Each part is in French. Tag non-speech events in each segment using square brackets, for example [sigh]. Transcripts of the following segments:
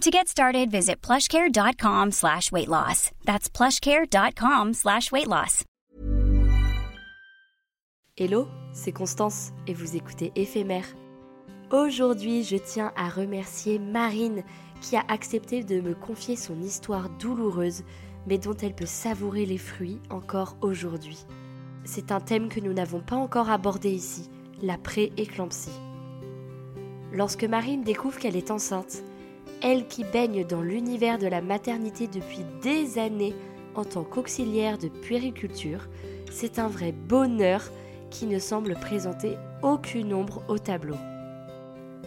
To get started, visit plushcare.com slash weight loss. That's plushcare.com slash weight loss. Hello, c'est Constance et vous écoutez Éphémère. Aujourd'hui, je tiens à remercier Marine qui a accepté de me confier son histoire douloureuse, mais dont elle peut savourer les fruits encore aujourd'hui. C'est un thème que nous n'avons pas encore abordé ici, la pré-éclampsie. Lorsque Marine découvre qu'elle est enceinte, elle qui baigne dans l'univers de la maternité depuis des années en tant qu'auxiliaire de puériculture, c'est un vrai bonheur qui ne semble présenter aucune ombre au tableau.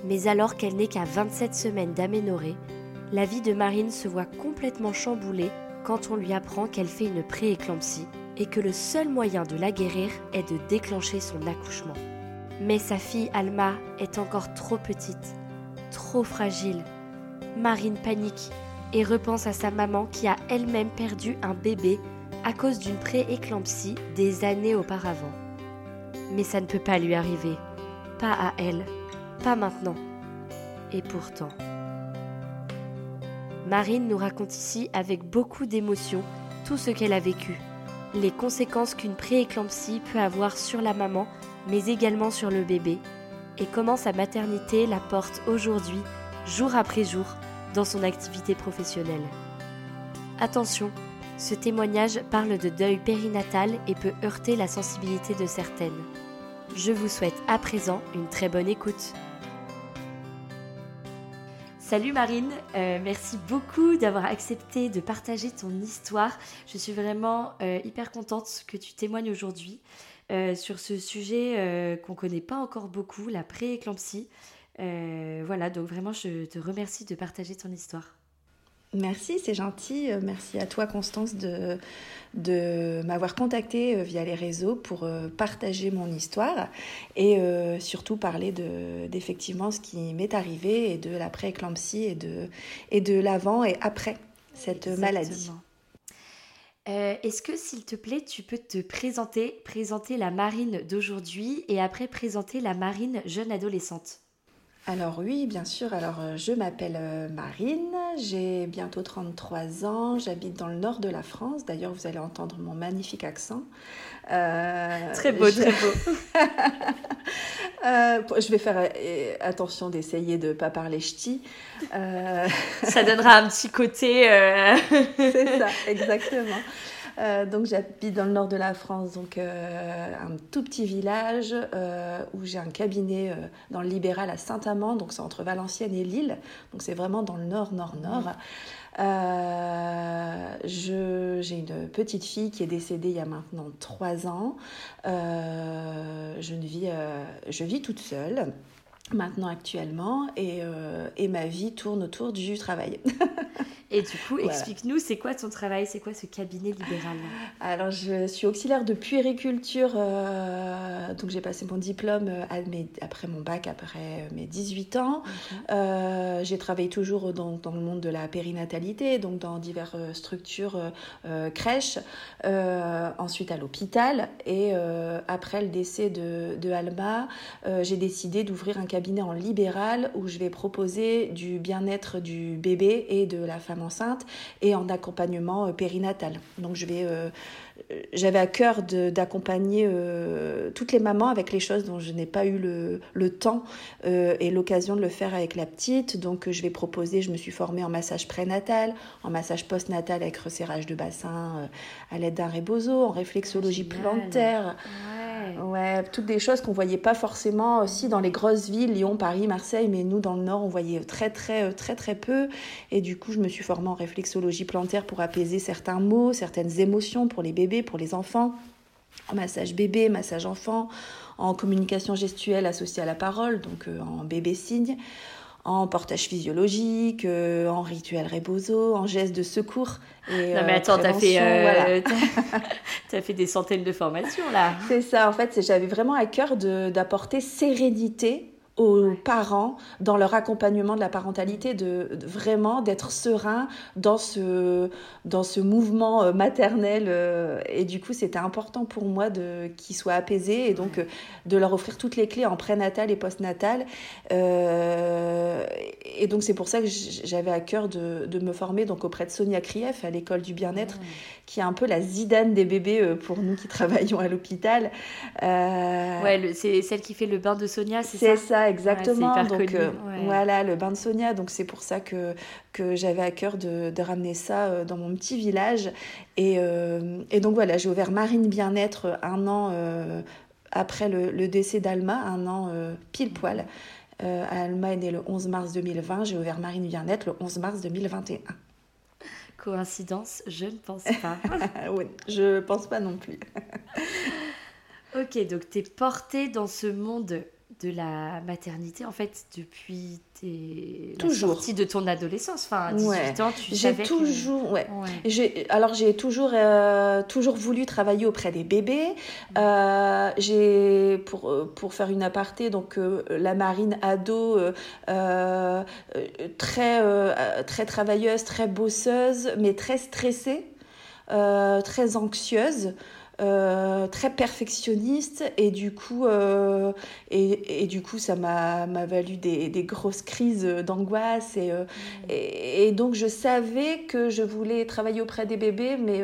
Mais alors qu'elle n'est qu'à 27 semaines d'aménorrhée, la vie de Marine se voit complètement chamboulée quand on lui apprend qu'elle fait une pré-éclampsie et que le seul moyen de la guérir est de déclencher son accouchement. Mais sa fille Alma est encore trop petite, trop fragile. Marine panique et repense à sa maman qui a elle-même perdu un bébé à cause d'une pré-éclampsie des années auparavant. Mais ça ne peut pas lui arriver. Pas à elle. Pas maintenant. Et pourtant. Marine nous raconte ici avec beaucoup d'émotion tout ce qu'elle a vécu, les conséquences qu'une prééclampsie peut avoir sur la maman, mais également sur le bébé, et comment sa maternité la porte aujourd'hui, jour après jour, dans son activité professionnelle. Attention, ce témoignage parle de deuil périnatal et peut heurter la sensibilité de certaines. Je vous souhaite à présent une très bonne écoute. Salut Marine, euh, merci beaucoup d'avoir accepté de partager ton histoire. Je suis vraiment euh, hyper contente que tu témoignes aujourd'hui euh, sur ce sujet qu'on ne connaît pas encore beaucoup, la pré-éclampsie. Voilà, donc vraiment je te remercie de partager ton histoire. Merci, c'est gentil. Euh, merci à toi, Constance, de, de m'avoir contactée euh, via les réseaux pour euh, partager mon histoire et surtout parler de, d'effectivement ce qui m'est arrivé et de l'après-éclampsie et de, et de l'avant et après cette maladie. est-ce que, s'il te plaît, tu peux te présenter, présenter la Marine d'aujourd'hui et après présenter la Marine jeune adolescente? Alors oui, bien sûr. Alors euh, je m'appelle euh, Marine, j'ai bientôt 33 ans, j'habite dans le nord de la France. D'ailleurs, vous allez entendre mon magnifique accent. Euh, très beau, très beau. [laughs] je vais faire attention d'essayer de ne pas parler ch'ti. Ça donnera un petit côté... [laughs] C'est ça, [laughs] exactement. Euh, donc j'habite dans le nord de la France, donc euh, un tout petit village euh, où j'ai un cabinet dans le libéral à Saint-Amand, donc c'est entre Valenciennes et Lille, donc c'est vraiment dans le nord, nord, nord. j'ai une petite fille qui est décédée il y a maintenant trois ans. je, vis, je vis toute seule maintenant actuellement et, et, ma vie tourne autour du travail. Et du coup, explique-nous, c'est quoi ton travail C'est quoi ce cabinet libéral Alors, je suis auxiliaire de puériculture. Euh, donc, j'ai passé mon diplôme euh, après mon bac, après mes 18 ans. Euh, j'ai travaillé toujours dans, dans, le monde de la périnatalité, donc dans diverses structures crèches. ensuite, à l'hôpital. Et après le décès de, de Alma, j'ai décidé d'ouvrir un cabinet en libéral où je vais proposer du bien-être du bébé et de la femme enceinte et en accompagnement euh, périnatal. Donc je vais euh, j'avais à cœur d'accompagner euh, toutes les mamans avec les choses dont je n'ai pas eu le, le temps et l'occasion de le faire avec la petite. Donc je vais proposer, je me suis formée en massage prénatal, en massage postnatal avec resserrage de bassin à l'aide d'un rebozo, en réflexologie plantaire. Ouais. Toutes des choses qu'on voyait pas forcément aussi dans les grosses villes, Lyon, Paris, Marseille, mais nous dans le Nord, on voyait très très très très peu. Et du coup, je me suis formée en réflexologie plantaire pour apaiser certains mots, certaines émotions pour les bébés, pour les enfants. En massage bébé, massage enfant, en communication gestuelle associée à la parole, donc euh, en bébé signe en portage physiologique, euh, en rituel rebozo, en geste de secours. Et, non mais euh, attends, t'as fait, euh, [laughs] as fait des centaines de formations là. C'est ça, en fait, j'avais vraiment à cœur d'apporter sérénité aux parents dans leur accompagnement de la parentalité, de, vraiment d'être serein dans ce, dans ce mouvement euh, maternel. Euh, et du coup, c'était important pour moi de qu'ils soient apaisés et donc euh, de leur offrir toutes les clés en prénatal et postnatal. Et donc, c'est pour ça que j'avais à cœur de, de, me former donc auprès de Sonia Krief à l'école du bien-être, qui est un peu la zidane des bébés pour nous qui travaillons à l'hôpital. Ouais, c'est celle qui fait le bain de Sonia, c'est ça exactement. donc euh, voilà, le bain de Sonia. Donc c'est pour ça que, que j'avais à cœur de, de, ramener ça euh, dans mon petit village. Et, euh, et donc voilà, j'ai ouvert Marine Bien-être un an après le, le décès d'Alma, un an pile poil. Alma est née le 11 mars 2020, j'ai ouvert Marine Bien-être le 11 mars 2021. Coïncidence, je ne pense pas. [laughs] oui, je pense pas non plus. [laughs] ok, donc tu es portée dans ce monde de la maternité en fait depuis tes toujours. la de ton adolescence. Enfin 18 ans tu j'ai toujours ouais. j'ai alors j'ai toujours euh, toujours voulu travailler auprès des bébés. Euh, j'ai pour pour faire une aparté donc euh, la marine ado très très travailleuse très bosseuse mais très stressée très anxieuse euh, très perfectionniste et du coup euh, et, et, du coup ça m'a valu des, des, grosses crises d'angoisse et, euh, mmh. et, et, donc je savais que je voulais travailler auprès des bébés mais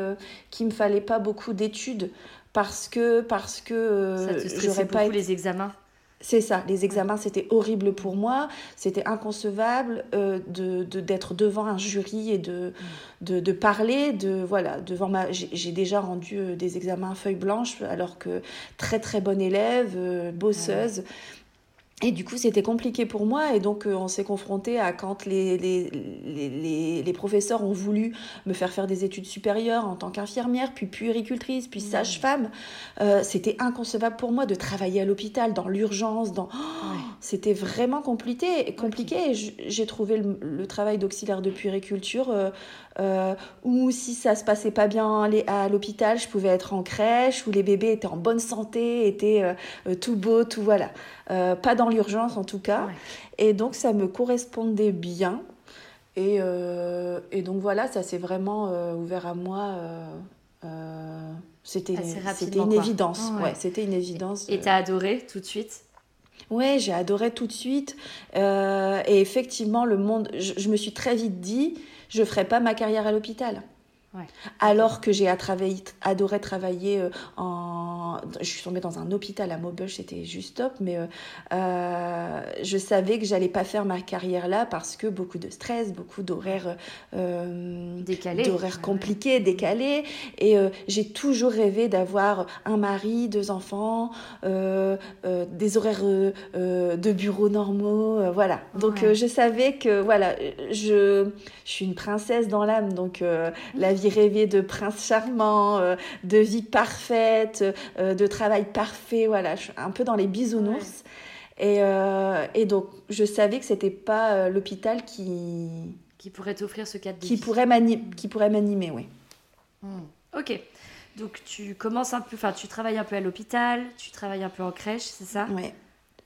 qu'il me fallait pas beaucoup d'études parce que parce que j'aurais pas les examens? C'est ça, les examens c'était horrible pour moi, c'était inconcevable euh, d'être devant un jury et de, parler, de voilà, devant ma j'ai déjà rendu euh, des examens feuille blanche alors que très très bonne élève, euh, bosseuse. Et du coup, c'était compliqué pour moi. Et donc, euh, on s'est confronté à quand les, les, les, les, professeurs ont voulu me faire faire des études supérieures en tant qu'infirmière, puis puéricultrice, puis sage-femme. Euh, c'était inconcevable pour moi de travailler à l'hôpital, dans l'urgence. Dans... C'était vraiment compliqué. compliqué. J'ai trouvé le, travail d'auxiliaire de puériculture euh, euh, ou si ça se passait pas bien à l'hôpital, je pouvais être en crèche, où les bébés étaient en bonne santé, étaient euh, tout beaux, tout voilà. Euh, pas dans l'urgence en tout cas. Et donc ça me correspondait bien. Et, et donc voilà, ça s'est vraiment ouvert à moi. c'était une évidence. ouais, c'était une évidence. Et t'as adoré tout de suite? Ouais, j'ai adoré tout de suite. et effectivement, le monde, je, me suis très vite dit, je ferai pas ma carrière à l'hôpital. Alors que j'ai adoré travailler euh, en. Je suis tombée dans un hôpital à Maubeuge, c'était juste top, mais euh, euh, je savais que j'allais pas faire ma carrière là parce que beaucoup de stress, beaucoup d'horaires décalés, d'horaires compliqués, décalés. Et j'ai toujours rêvé d'avoir un mari, deux enfants, des horaires de bureau normaux, voilà. Donc je savais que voilà, je, je suis une princesse dans l'âme, donc la vie rêver de prince charmant, euh, de vie parfaite, euh, de travail parfait, voilà, je suis un peu dans les bisounours. Et, euh, et, donc, je savais que c'était pas l'hôpital qui, Qui pourrait t'offrir ce cadre de qui pourrait qui pourrait m'animer, oui. Hmm. Ok. Donc tu commences un peu, enfin tu travailles un peu à l'hôpital, tu travailles un peu en crèche, c'est ça? Oui.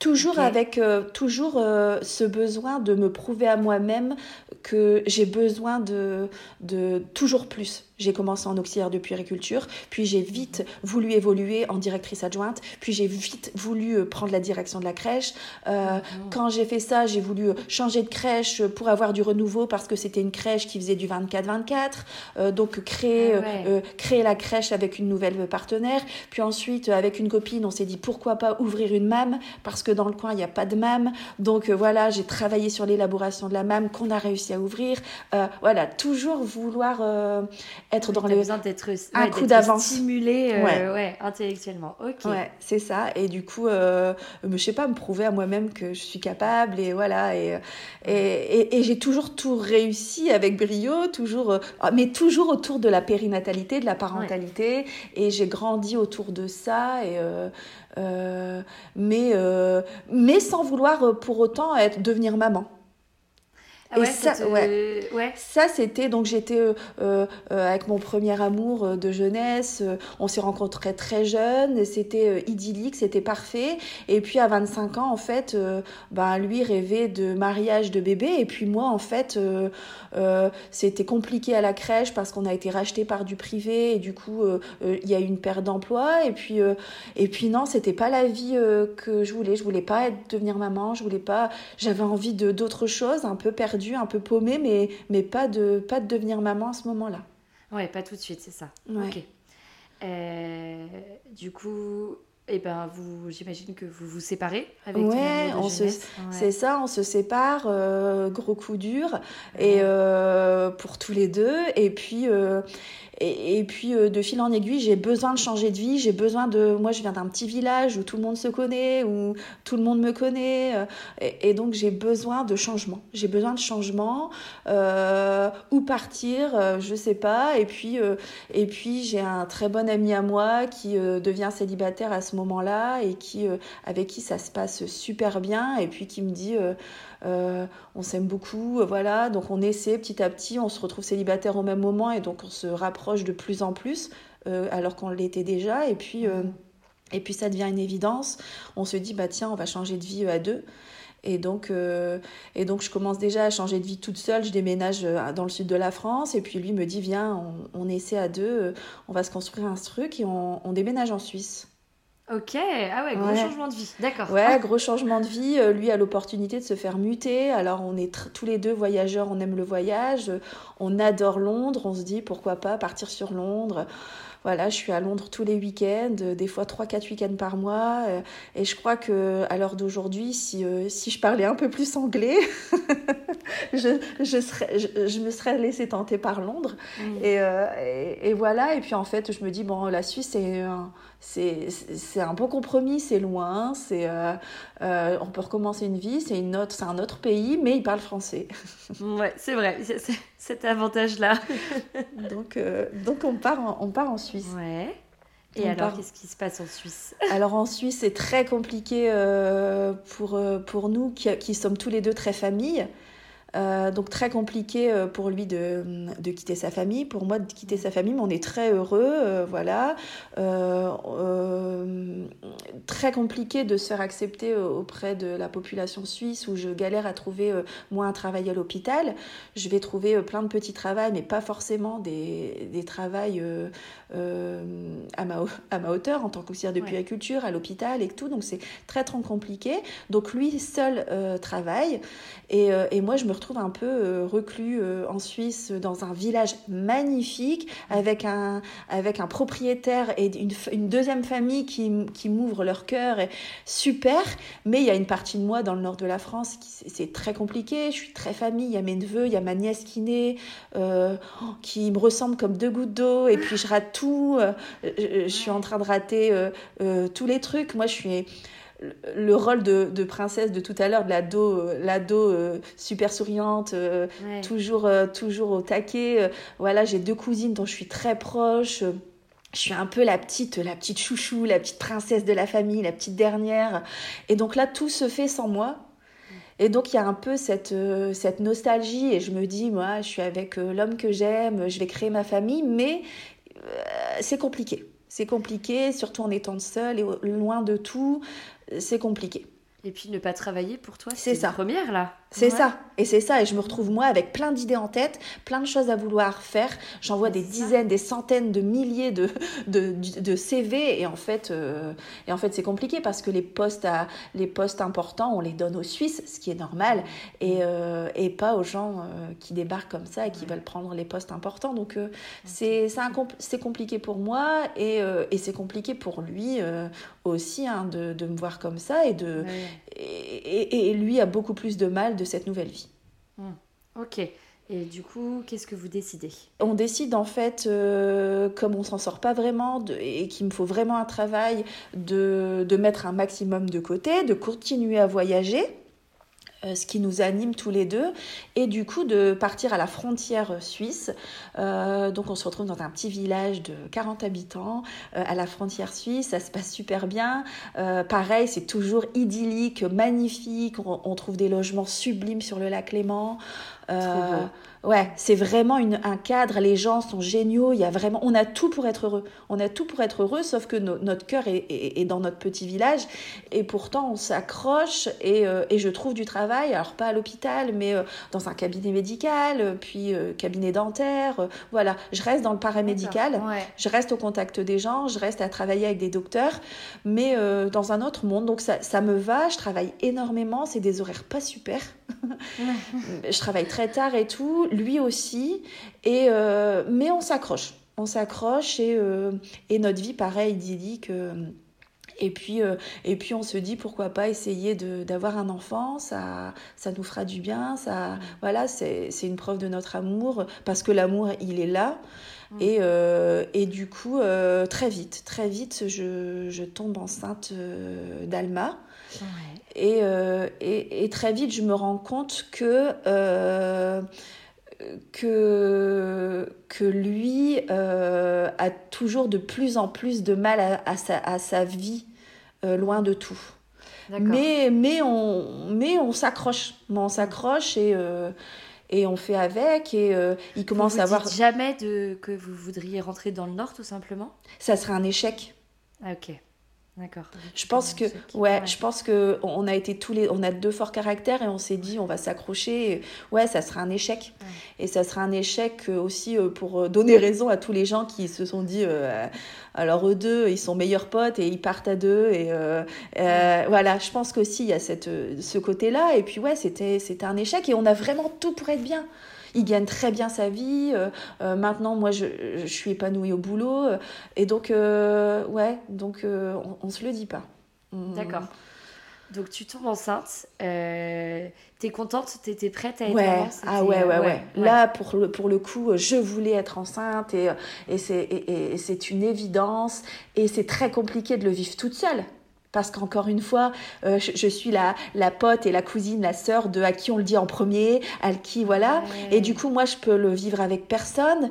Toujours avec euh, toujours euh, ce besoin de me prouver à moi-même que j'ai besoin de, de toujours plus. J'ai commencé en auxiliaire de puériculture, puis j'ai vite voulu évoluer en directrice adjointe, puis j'ai vite voulu euh, prendre la direction de la crèche. Euh, quand j'ai fait ça, j'ai voulu euh, changer de crèche pour avoir du renouveau parce que c'était une crèche qui faisait du 24-24. donc créer, ah créer la crèche avec une nouvelle partenaire. Puis ensuite, avec une copine, on s'est dit pourquoi pas ouvrir une MAM parce que dans le coin, il n'y a pas de MAM. Donc voilà, j'ai travaillé sur l'élaboration de la MAM qu'on a réussi à ouvrir. voilà, toujours vouloir être dans les besoin d'être un coup d'avance. stimulé euh, ouais. intellectuellement. Ok. Ouais c'est ça. Et du coup euh, je sais pas me prouver à moi-même que je suis capable et voilà et et, et, j'ai toujours tout réussi avec brio toujours euh, mais toujours autour de la périnatalité de la parentalité et j'ai grandi autour de ça et euh mais mais sans vouloir pour autant être devenir maman ah et ça, ouais. ça c'était donc j'étais euh, euh, avec mon premier amour de jeunesse. on s'est rencontrés très jeunes, c'était idyllique, c'était parfait. Et puis à 25 ans, en fait, ben lui rêvait de mariage, de bébé. Et puis moi, en fait, c'était compliqué à la crèche parce qu'on a été racheté par du privé et du coup, il y a eu une perte d'emploi. Et puis, et puis non, c'était pas la vie que je voulais. Je voulais pas être, devenir maman. Je voulais pas. J'avais envie de d'autres choses, un peu un peu paumée, mais, mais pas, de, pas de devenir maman à ce moment-là. Ouais, pas tout de suite, c'est ça. Ok. Euh, du coup, et eh ben, vous, j'imagine que vous vous séparez avec ouais, on se, c'est ça, on se sépare, euh, gros coup dur, et euh, pour tous les deux. Et puis, et, puis euh, de fil en aiguille, j'ai besoin de changer de vie. J'ai besoin de. Moi, je viens d'un petit village où tout le monde se connaît, où tout le monde me connaît. Euh, et, donc, j'ai besoin de changement. J'ai besoin de changement. Euh, où partir Je sais pas. Et puis, puis j'ai un très bon ami à moi qui devient célibataire à ce moment-là et qui, avec qui ça se passe super bien. Et puis qui me dit. Euh, on s'aime beaucoup, euh, voilà. Donc on essaie petit à petit, on se retrouve célibataire au même moment et donc on se rapproche de plus en plus, euh, alors qu'on l'était déjà. Et puis, et puis ça devient une évidence. On se dit, bah tiens, on va changer de vie à deux. Et donc, et donc, je commence déjà à changer de vie toute seule. Je déménage dans le sud de la France. Et puis, lui me dit Viens, on, essaie à deux, on va se construire un truc et on déménage en Suisse. Ok, ah ouais, gros changement de vie, d'accord. Ouais, gros changement de vie. Euh, lui a l'opportunité de se faire muter. Alors on est tous les deux voyageurs, on aime le voyage, on adore Londres. On se dit pourquoi pas partir sur Londres. Voilà, je suis à Londres tous les week-ends, euh, des fois 3-4 week-ends par mois. Euh, et je crois que à l'heure d'aujourd'hui, si, si je parlais un peu plus anglais, [laughs] je, je, serais, je, me serais laissée tenter par Londres. Mm. Et, et, et, voilà, et puis en fait, je me dis, bon, la Suisse, c'est un c'est un peu compromis, c'est loin, c'est euh, euh, on peut recommencer une vie, c'est une autre, c'est un autre pays, mais il parle français. [laughs] ouais, c'est vrai, c'est cet avantage-là. [laughs] donc, euh, donc on part en, on part en Suisse. Ouais. Et alors, qu'est-ce qui se passe en Suisse? Alors en Suisse, c'est très compliqué pour, pour nous qui, qui, sommes tous les deux très familles. Euh, donc très compliqué euh, pour lui de, de, quitter sa famille, pour moi de quitter sa famille, mais on est très heureux, euh, voilà. très compliqué de se faire accepter auprès de la population suisse où je galère à trouver moi un travail à l'hôpital. Je vais trouver plein de petits travails, mais pas forcément des, des travails à, ma, à ma hauteur en tant qu'auxiliaire de puériculture, à l'hôpital et tout. Donc c'est très très compliqué. Donc lui seul travaille et, et moi je me trouve un peu euh, reclus euh, en Suisse dans un village magnifique avec un, avec un propriétaire et une, une deuxième famille qui, qui m'ouvre leur cœur. Super, mais il y a une partie de moi dans le nord de la France qui c'est très compliqué. Je suis très famille, il y a mes neveux, il y a ma nièce qui naît, euh, qui me ressemble comme deux gouttes d'eau et puis je rate tout. je, suis en train de rater tous les trucs. Moi, je suis le rôle de, princesse de tout à l'heure, de l'ado, l'ado euh, super souriante, euh, toujours, euh, toujours au taquet. voilà, j'ai deux cousines dont je suis très proche. Je suis un peu la petite, la petite chouchou, la petite princesse de la famille, la petite dernière. Et donc là, tout se fait sans moi. Et donc il y a un peu cette, cette nostalgie et je me dis, moi, je suis avec l'homme que j'aime, je vais créer ma famille, mais c'est compliqué. C'est compliqué, surtout en étant seule et loin de tout, c'est compliqué. Et puis ne pas travailler pour toi, c'est ça. première là. C'est ça. Et c'est ça. Et je me retrouve moi avec plein d'idées en tête, plein de choses à vouloir faire. J'envoie des dizaines, des centaines de milliers de, de, de CV. Et en fait, euh, et en fait c'est compliqué parce que les postes, à, les postes importants, on les donne aux Suisses, ce qui est normal, et, euh, et pas aux gens euh, qui débarquent comme ça et qui veulent prendre les postes importants. Donc c'est c'est compliqué pour moi et, et c'est compliqué pour lui aussi hein, de, de, me voir comme ça. Et, de, et, et, lui a beaucoup plus de mal de cette nouvelle vie. Hmm. Ok. Et du coup, qu'est-ce que vous décidez? On décide en fait, euh, comme on s'en sort pas vraiment de, et qu'il me faut vraiment un travail, de, de mettre un maximum de côté, de continuer à voyager ce qui nous anime tous les deux, et du coup de partir à la frontière suisse. Euh, donc on se retrouve dans un petit village de 40 habitants euh, à la frontière suisse, ça se passe super bien. pareil, c'est toujours idyllique, magnifique, on, on, trouve des logements sublimes sur le lac Léman. Ouais, c'est vraiment une, un cadre, les gens sont géniaux, il y a vraiment, on a tout pour être heureux. On a tout pour être heureux, sauf que notre cœur est, est, dans notre petit village et pourtant on s'accroche et, euh, et, je trouve du travail, alors pas à l'hôpital, mais euh, dans un cabinet médical, puis euh, cabinet dentaire, voilà. Je reste dans le paramédical, je reste au contact des gens, je reste à travailler avec des docteurs, mais dans un autre monde, donc ça, ça me va, je travaille énormément, c'est des horaires pas super. Je travaille très tard et tout lui aussi. Et, euh, mais on s'accroche. On s'accroche et, euh, et, notre vie, pareil, idyllique. et puis, euh, et puis on se dit pourquoi pas essayer d'avoir un enfant, ça, ça nous fera du bien, ça, voilà, c'est une preuve de notre amour, parce que l'amour, il est là. Mm. Et, et, du coup, très vite, très vite, je, je tombe enceinte d'Alma. Et, et, et, très vite, je me rends compte que que, que lui euh, a toujours de plus en plus de mal à, sa, à sa, vie euh, loin de tout. Mais, mais on, mais on s'accroche, on s'accroche et, euh, et on fait avec et il commence à avoir... jamais de, que vous voudriez rentrer dans le Nord tout simplement? Ça serait un échec. Ah, ok. D'accord. Je pense que, ouais, je pense que on a été tous les, on a deux forts caractères et on s'est dit on va s'accrocher. Ouais, ça sera un échec. Et ça sera un échec aussi euh, pour euh, donner raison à tous les gens qui se sont dit, euh, alors eux deux, ils sont meilleurs potes et ils partent à deux. Et voilà, je pense qu'aussi il y a cette, ce côté-là. Et puis ouais, c'était, c'était un échec et on a vraiment tout pour être bien il gagne très bien sa vie. Euh, euh, maintenant, moi, je, je, suis épanouie au boulot. Euh, et donc, ouais, donc on, ne se le dit pas. D'accord. Donc tu tombes enceinte, euh, t'es contente, t'étais prête à être ouais. Ah ouais, ouais, ouais, Là, pour le, pour le coup, je voulais être enceinte et, et c'est une évidence et c'est très compliqué de le vivre toute seule parce qu'encore une fois, euh, je, suis la, la pote et la cousine, la sœur de à qui on le dit en premier, à qui voilà. Et du coup, moi, je peux le vivre avec personne.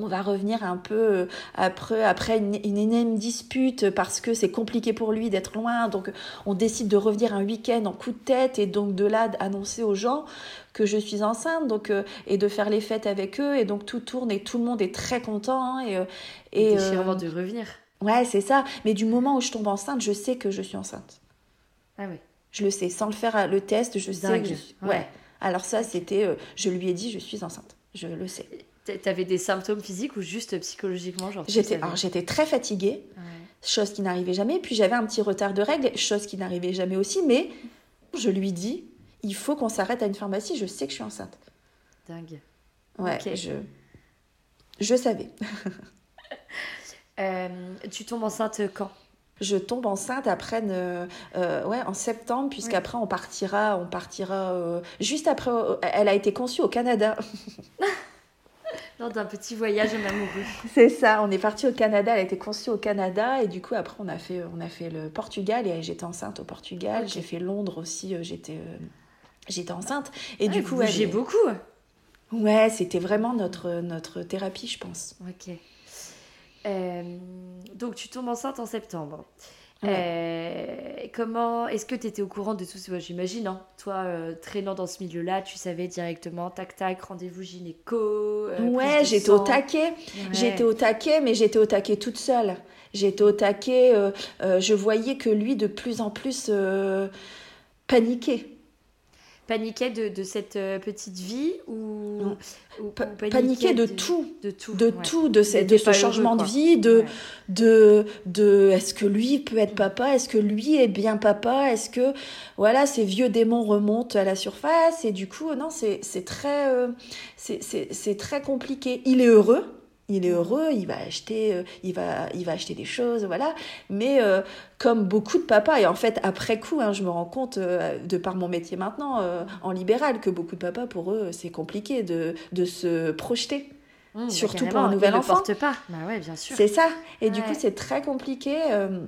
On va revenir un peu euh, après, après une, une énième dispute parce que c'est compliqué pour lui d'être loin. Donc, on décide de revenir un week-end en coup de tête et donc de là d'annoncer aux gens que je suis enceinte donc euh, et de faire les fêtes avec eux et donc tout tourne et tout le monde est très content hein, et, et, et de revenir Ouais, c'est ça. Mais du moment où je tombe enceinte, je sais que je suis enceinte. Ah oui. Je le sais. Sans le faire, le test, je sais que je suis... Ouais. Alors ça, c'était... Euh, je lui ai dit, je suis enceinte. Je le sais. T'avais des symptômes physiques ou juste psychologiquement genre J'étais j'étais très fatiguée, chose qui n'arrivait jamais. Puis j'avais un petit retard de règles, chose qui n'arrivait jamais aussi. Mais je lui dis, il faut qu'on s'arrête à une pharmacie. Je sais que je suis enceinte. Dingue. Ouais, je je savais. [laughs] Euh, tu tombes enceinte quand? Je tombe enceinte après euh, ouais en septembre puisqu'après on partira on partira euh, juste après elle a été conçue au Canada. [laughs] Lors d'un petit voyage amoureux. [laughs] C'est ça on est parti au Canada elle a été conçue au Canada et du coup après on a fait on a fait le Portugal et j'étais enceinte au Portugal. J'ai fait Londres aussi j'étais j'étais enceinte. Et du coup j'ai beaucoup. Ouais c'était vraiment notre notre thérapie je pense. Ok. euh, donc tu tombes enceinte en septembre. Euh, comment est-ce que tu étais au courant de tout ça? J'imagine, hein, toi euh, traînant dans ce milieu-là, tu savais directement, tac tac, rendez-vous gynéco. euh, Ouais, j'étais au taquet. Ouais. J'étais au taquet, mais j'étais au taquet toute seule. J'étais au taquet. euh, euh, je voyais que lui, de plus en plus, euh, paniquait. Paniquait de, de cette euh, petite vie ou, Non. ou- Pa- ou paniquait de tout. de tout, de ouais. tout, de, Il ce, était de ce pas heureux, changement de vie, de, Ouais. de, de est-ce que lui peut être papa, est-ce que lui est bien papa, est-ce que voilà ces vieux démons remontent à la surface et du coup non c'est c'est très euh, c'est très compliqué. Il est heureux. Il est heureux, il va acheter, euh, il va, il va acheter des choses, voilà. Mais euh, comme beaucoup de papas, et en fait après coup, hein, je me rends compte euh, de par mon métier maintenant en libéral que beaucoup de papas pour eux c'est compliqué de, de se projeter. Mmh, Surtout pour un nouvel enfant. porte pas. Bah ouais, bien sûr. C'est ça. Et du coup, c'est très compliqué. euh,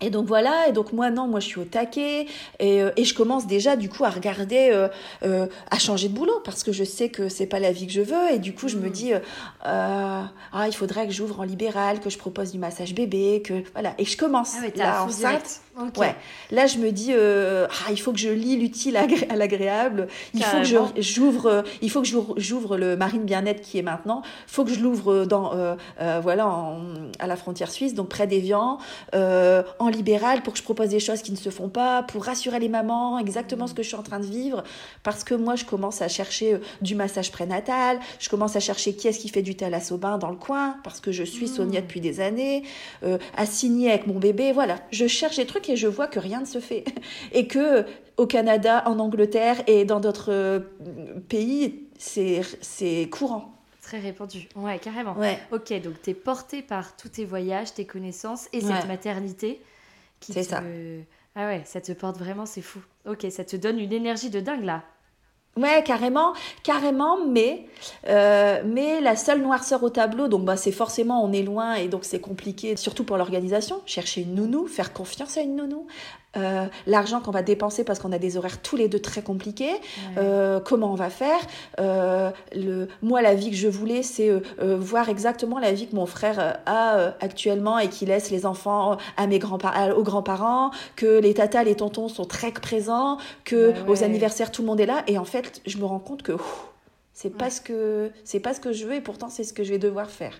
et donc voilà, et donc moi non, moi je suis au taquet. Et, euh, et je commence déjà du coup à regarder, euh, euh, à changer de boulot parce que je sais que c'est pas la vie que je veux. Et du coup je me dis euh, ah il faudrait que j'ouvre en libéral, que je propose du massage bébé, que voilà. Et je commence Ah ouais, là enceinte. direct. Ouais, là je me dis euh, ah, il faut que je lie l'utile à l'agréable. Il faut que j'ouvre, euh, il faut que j'ouvre, le Marine Bien-être qui est maintenant. Il faut que je l'ouvre dans euh, voilà en- à la frontière suisse, donc près d'Evian, euh, en libéral pour que je propose des choses qui ne se font pas, pour rassurer les mamans exactement ce que je suis en train de vivre, parce que moi je commence à chercher du massage prénatal, je commence à chercher qui est-ce qui fait du thalasso bain dans le coin, parce que je suis Sonia depuis des années, à signer avec mon bébé, voilà, je cherche des trucs et je vois que rien ne se fait, [laughs] et que au Canada, en Angleterre et dans d'autres euh, pays, c'est courant. Très répandu. Ouais, carrément. Ouais. Ok, donc t'es porté par tous tes voyages, tes connaissances et Ouais. cette maternité qui C'est te... ça. Ah ouais, ça te porte vraiment, c'est fou. Ok, ça te donne une énergie de dingue là. Ouais, carrément, carrément, mais, euh, mais la seule noirceur au tableau, donc bah, c'est forcément on est loin et donc c'est compliqué, surtout pour l'organisation. Chercher une nounou, faire confiance à une nounou, euh, l'argent qu'on va dépenser parce qu'on a des horaires tous les deux très compliqués, euh, comment on va faire. Euh, le, moi, la vie que je voulais, c'est euh, euh, voir exactement la vie que mon frère euh, a euh, actuellement et qui laisse les enfants à mes grands aux grands-parents, que les tatas, les tontons sont très présents, que Ouais, aux anniversaires tout le monde est là. Et en fait, je me rends compte que ouf, c'est pas ce que c'est pas ce que je veux et pourtant c'est ce que je vais devoir faire.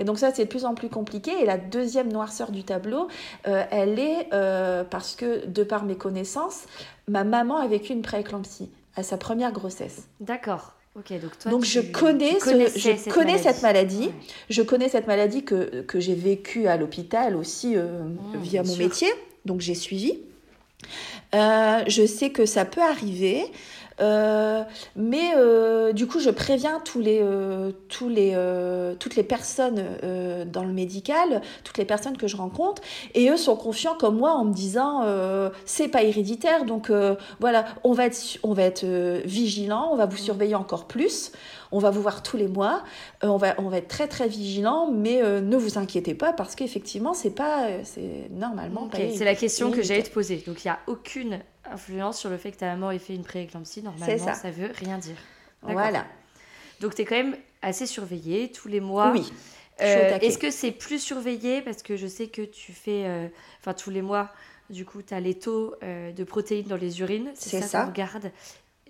Et donc ça, c'est de plus en plus compliqué. Et la deuxième noirceur du tableau, euh, elle est euh, parce que, de par mes connaissances, ma maman a vécu une prééclampsie à sa première grossesse. D'accord. Ok, donc toi, donc tu- je connais, ce- je cette connais cette maladie. Ouais. Je connais cette maladie que, que j'ai vécue à l'hôpital aussi euh, Mmh, via mon sûr. métier. Donc j'ai suivi. Euh, je sais que ça peut arriver. Euh, mais euh, du coup, je préviens tous les, euh, tous les, toutes les personnes dans le médical, toutes les personnes que je rencontre, et eux sont confiants comme moi en me disant c'est pas héréditaire, donc voilà, on va être, on va être vigilant, on va vous surveiller encore plus, on va vous voir tous les mois, euh, on va, on va être très très vigilant, mais euh, ne vous inquiétez pas parce qu'effectivement c'est pas, c'est normalement Ok, pas. c'est la question que j'allais te poser. Donc il n'y a aucune influence sur le fait que ta maman ait fait une prééclampsie. Normalement, ça. ça veut rien dire. Voilà. Donc tu es quand même assez surveillée tous les mois. Oui. Euh. Est-ce que c'est plus surveillé parce que je sais que tu fais, euh, enfin tous les mois, du coup, tu as les taux euh, de protéines dans les urines? C'est ça. ça. qu'on regarde.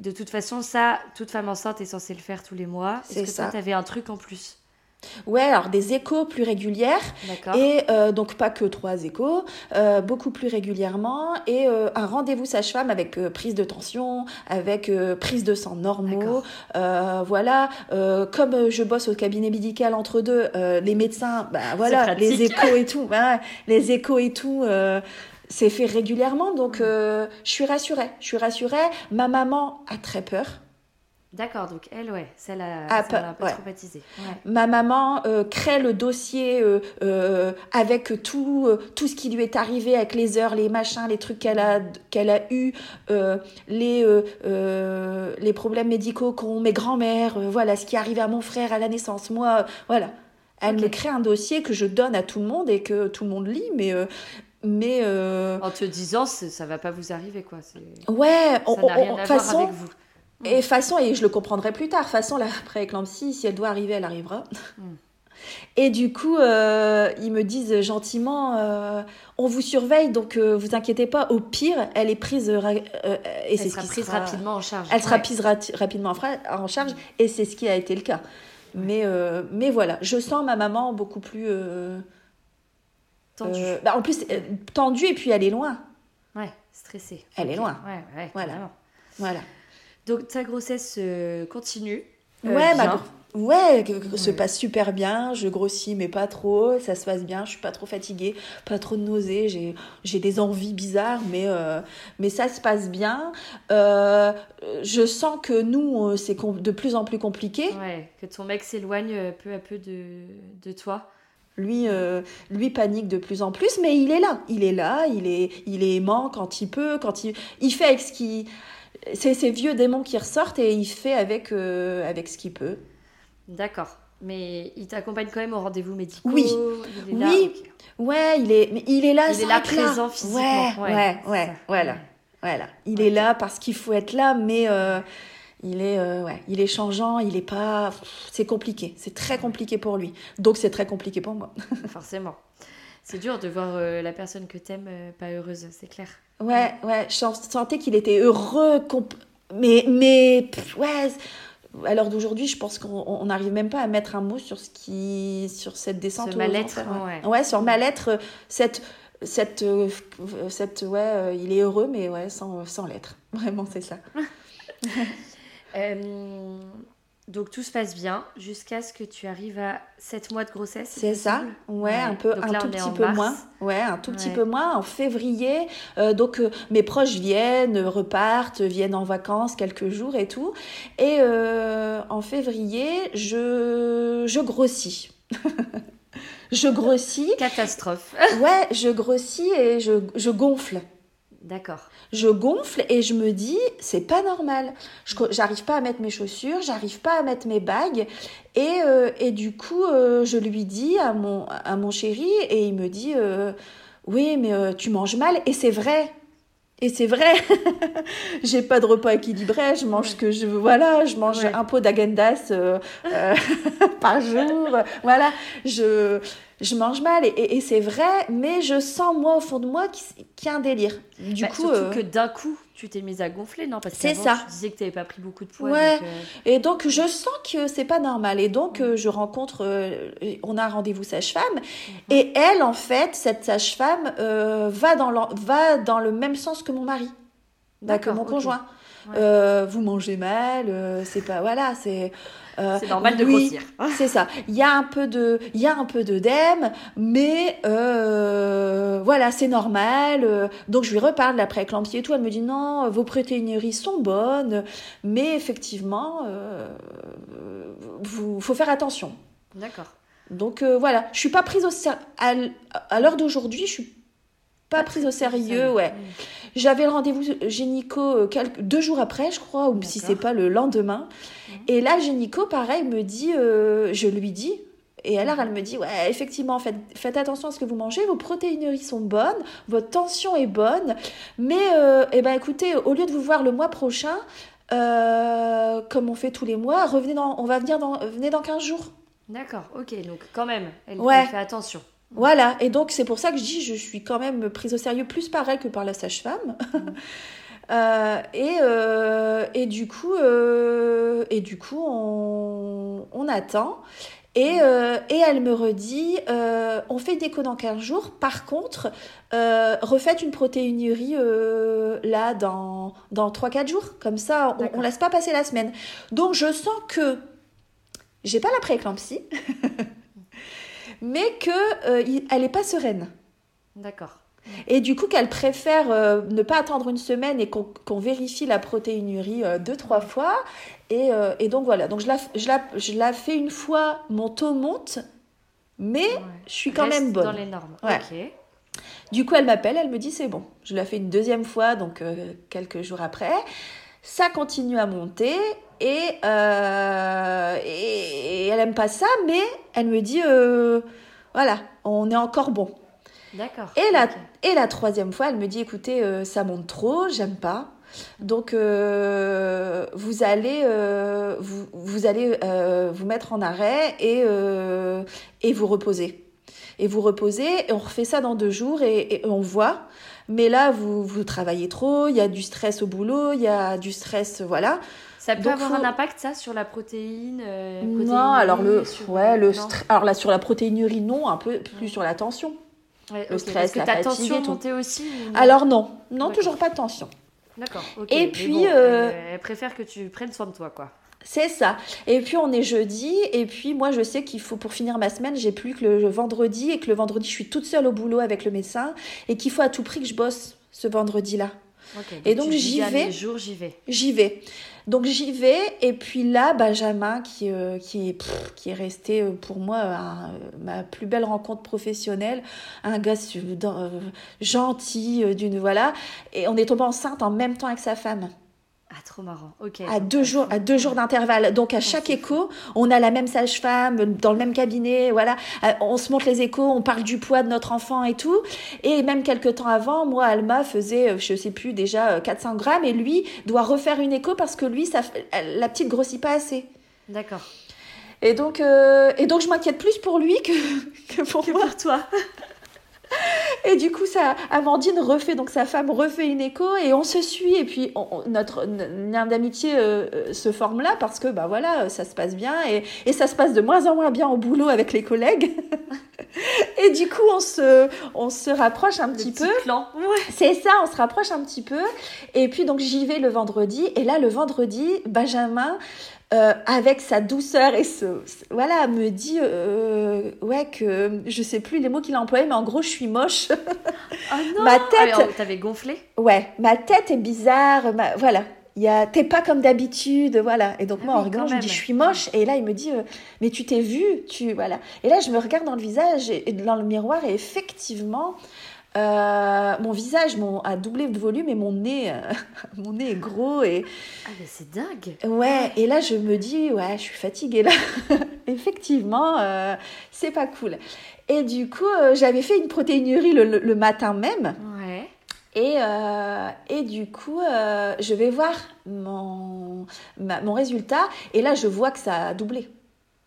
De toute façon, ça, toute femme enceinte est censée le faire tous les mois. C'est Est-ce que ça. tu avais un truc en plus? Ouais, alors des échos plus régulières. Et euh, donc pas que trois échos, euh, beaucoup plus régulièrement et euh, un rendez-vous sage-femme avec euh, prise de tension, avec euh, prise de sang normaux. Euh, voilà, euh, comme je bosse au cabinet médical entre deux, euh, les médecins, bah voilà, les échos et [laughs] tout, bah, les échos et tout. euh, c'est fait régulièrement, donc euh, je suis rassurée. Je suis rassurée. Ma maman a très peur. D'accord, donc elle, ouais, ça l'a Ah, un peu ouais. traumatisée. Ouais. Ma maman euh, crée le dossier euh, euh, avec tout, euh, tout ce qui lui est arrivé, avec les heures, les machins, les trucs qu'elle a, qu'elle a eu, euh, les, euh, euh, les problèmes médicaux qu'ont mes grands-mères, euh, voilà, ce qui est arrivé à mon frère à la naissance, moi, euh, voilà. Elle me crée un dossier que je donne à tout le monde et que tout le monde lit, mais... euh, mais euh, En te disant, ça va pas vous arriver, quoi. ouais, on- Ça n'a rien on- à façon, voir avec vous. Et façon, et je le comprendrai plus tard, façon, la prééclampsie, si elle doit arriver, elle arrivera. [laughs] Et du coup, euh, ils me disent gentiment, euh, on vous surveille, donc euh, vous inquiétez pas. Au pire, elle est prise euh, et c'est Elle ce sera qui prise sera- rapidement en charge. Elle sera prise ra- rapidement en, charge, et c'est ce qui a été le cas. Mais mais voilà, je sens ma maman beaucoup plus Tendue. bah, en plus tendue et puis elle est loin. Ouais, stressée. Elle est loin. Ouais, ouais, Voilà. carrément. Voilà. Donc ta grossesse euh, continue. euh, Ouais, ma Ouais, que- que se passe super bien. Je grossis, mais pas trop. Ça se passe bien. Je suis pas trop fatiguée, pas trop de nausées. J'ai, j'ai des envies bizarres, mais, euh, mais ça se passe bien. Euh, je sens que nous, c'est com- de plus en plus compliqué. Ouais, que ton mec s'éloigne peu à peu de, de toi. Lui, euh, lui panique de plus en plus, mais il est là. Il est là. Il est, il est aimant quand il peut, quand il, il fait avec ce qui, c'est ces vieux démons qui ressortent et il fait avec, euh, avec ce qu'il peut. D'accord. Mais il t'accompagne quand même aux rendez-vous médicaux. Oui. Il est là, Oui. ok. Ouais, il est, mais il est là. Il est là présent physiquement. Ouais, ouais, ouais, voilà, Ouais. voilà. Il est là parce qu'il faut être là, mais euh, il est, euh, ouais, il est changeant. Il est pas, c'est compliqué. C'est très compliqué pour lui. Donc c'est très compliqué pour moi. [laughs] Forcément. C'est dur de voir euh, la personne que t'aimes euh, pas heureuse, c'est clair. Ouais, ouais. Je sentais qu'il était heureux, mais, mais, pff, ouais. À l'heure d'aujourd'hui, je pense qu'on on n'arrive même pas à mettre un mot sur ce qui, sur cette descente. Ce aux mal-être, enfers, ouais. sur mal-être, euh, cette, cette, euh, cette, ouais, il est heureux, mais ouais, sans, sans l'être. [laughs] Vraiment, c'est ça. [laughs] Euh, donc tout se passe bien jusqu'à ce que tu arrives à 7 mois de grossesse. C'est ça, ouais, un peu, Donc un là, tout petit peu mars. moins, ouais, un tout petit peu moins en février. euh, donc euh, mes proches viennent, repartent, viennent en vacances quelques jours et tout. Et euh, en février, je je grossis. [laughs] je grossis, Catastrophe. ouais, je grossis et je, je gonfle. D'accord. Je gonfle et je me dis, c'est pas normal. J'arrive pas à mettre mes chaussures, j'arrive pas à mettre mes bagues. Et, euh, et du coup, euh, je lui dis à mon, à mon chéri et il me dit, euh, oui, mais tu manges mal. Et c'est vrai. Et c'est vrai. [laughs] J'ai pas de repas équilibré, je mange ce que je veux. Voilà, je mange Ouais. un pot d'agendas [laughs] par jour. Voilà, je, je mange mal et, et- et c'est vrai, mais je sens moi au fond de moi qu'il y a un délire. Du Bah, coup, surtout euh, que d'un coup, tu t'es mise à gonfler, non? Parce que C'est ça. Tu disais que tu pas pris beaucoup de poids. Ouais. donc, euh, Et donc, je sens que c'est pas normal. Et donc, euh, je rencontre, on a un rendez-vous sage-femme. Et elle, en fait, cette sage-femme, va, dans va dans le même sens que mon mari, bah, que mon conjoint. Ouais. Vous mangez mal, c'est pas. Voilà, c'est. Euh, C'est normal de oui, grossir. [laughs] C'est ça. Il y a un peu de, il y a un peu d'œdème, mais euh, voilà, c'est normal. Euh, Donc je lui reparle de la prééclampsie et tout. Elle me dit non, vos protéineries sont bonnes, mais effectivement, euh, vous, faut faire attention. D'accord. Donc voilà, je suis pas prise au sérieux. À à l'heure d'aujourd'hui, je suis pas prise au sérieux. Ouais. J'avais le rendez-vous gynéco euh, quelques, deux jours après, je crois, ou si c'est pas le lendemain. Et là, le gynéco, pareil, me dit, euh, je lui dis, et alors elle me dit, ouais, effectivement, faites, faites attention à ce que vous mangez, vos protéineries sont bonnes, votre tension est bonne, mais, euh, eh ben, écoutez, au lieu de vous voir le mois prochain, euh, comme on fait tous les mois, revenez dans, on va venir dans, venez dans 15 jours. D'accord, ok. Donc quand même, elle, Ouais. elle fait attention. Voilà, et donc c'est pour ça que je dis je suis quand même prise au sérieux plus par elle que par la sage-femme. [laughs] Euh, et, euh, et du coup, euh, et du coup on, on attend. Et, euh, et elle me redit, on fait des dans 15 jours. Par contre, refaites une protéinurie là dans, dans 3-4 jours. Comme ça, on, on laisse pas passer la semaine. Donc je sens que j'ai pas la prééclampsie, [laughs] mais que euh, il- elle est pas sereine. D'accord. Et du coup, qu'elle préfère euh, ne pas attendre une semaine et qu'on vérifie la protéinurie euh, deux, trois fois. Et, euh, et donc voilà, donc je la, je, la, je la fais une fois, mon taux monte, mais Ouais. je suis quand Reste même bonne. dans les normes. Ouais. Ok. Du coup, elle m'appelle, elle me dit c'est bon. Je la fais une deuxième fois, donc quelques jours après. Ça continue à monter et, euh, et, et elle aime pas ça, mais elle me dit euh, voilà, on est encore bon. D'accord. Et la, et la troisième fois, elle me dit écoutez, euh, ça monte trop, j'aime pas. Donc, vous allez, vous, vous allez vous mettre en arrêt et, et vous reposer. Et vous reposez, et on refait ça dans deux jours et, et on voit. Mais là, vous, vous travaillez trop, il y a du stress au boulot, il y a du stress, voilà. Ça peut Donc, avoir faut- un impact, ça, sur la protéine euh, Non, alors le, sur- ouais, le non alors là sur la protéinurie non, un peu plus sur la tension. Ouais, le ok. stress, que la ta fatigue tension et tout. montait aussi ou Alors non, non toujours pas de tension. D'accord. Et puis, bon, euh, elle, préfère que tu prennes soin de toi, quoi. C'est ça. Et puis on est jeudi, et puis moi je sais qu'il faut pour finir ma semaine, j'ai plus que le vendredi, et que le vendredi je suis toute seule au boulot avec le médecin, et qu'il faut à tout prix que je bosse ce vendredi-là. Ok, Et donc, j'y vais. jour, j'y vais. J'y vais. Donc j'y vais, et puis là, Benjamin, qui, euh, qui, est, qui est resté euh, pour moi un- ma plus belle rencontre professionnelle, un gars euh, gentil, euh, d'une voilà, et on est tombé enceinte en même temps avec sa femme. Ah, trop marrant. Ok. à deux euh, jours à deux jours d'intervalle donc à chaque écho on a la même sage-femme dans le même cabinet voilà Euh, on se montre les échos on parle du poids de notre enfant et tout et même quelques temps avant moi Alma faisait euh, je sais plus déjà euh, 400 grammes et lui doit refaire une écho parce que lui ça la petite grossit pas assez D'accord. et donc euh, et donc je m'inquiète plus pour lui que, [laughs] que pour moi Pour toi. [laughs] [laughs] et du coup, ça, Amandine refait, donc sa femme refait une écho et on se suit. Et puis, on- notre lien d'amitié euh, euh, se forme là parce que, bah voilà, ça se passe bien et, et ça se passe de moins en moins bien au boulot avec les collègues. [laughs] et du coup, on se, on se rapproche un petit petit peu. Ouais. C'est ça, on se rapproche un petit peu. Et puis donc j'y vais le vendredi. Et là, le vendredi, Benjamin, euh, avec sa douceur et ce, voilà, me dit euh, ouais que je sais plus les mots qu'il a employés, mais en gros je suis moche. Oh [laughs] non Ma tête- Ah, oh, T'avais gonflé? Ouais, ma tête est bizarre. ma- voilà. Il y a, t'es pas comme d'habitude, voilà. Et donc Ah moi, en rigolant, je lui dis, je suis moche. Et là, il me dit, euh, mais tu t'es vue, tu, voilà. Et là, je me regarde dans le visage et, et dans le miroir, et effectivement, euh, mon visage mon, a doublé de volume et mon nez, euh, [laughs] mon nez est gros et Ah, mais c'est dingue ouais. Et là, je me dis, ouais, je suis fatiguée là. [laughs] effectivement, euh, c'est pas cool. Et du coup, j'avais fait une protéinurie le, le- le matin même. Ouais. Et, euh, et du coup, euh, je vais voir mon, ma- mon résultat. Et là, je vois que ça a doublé.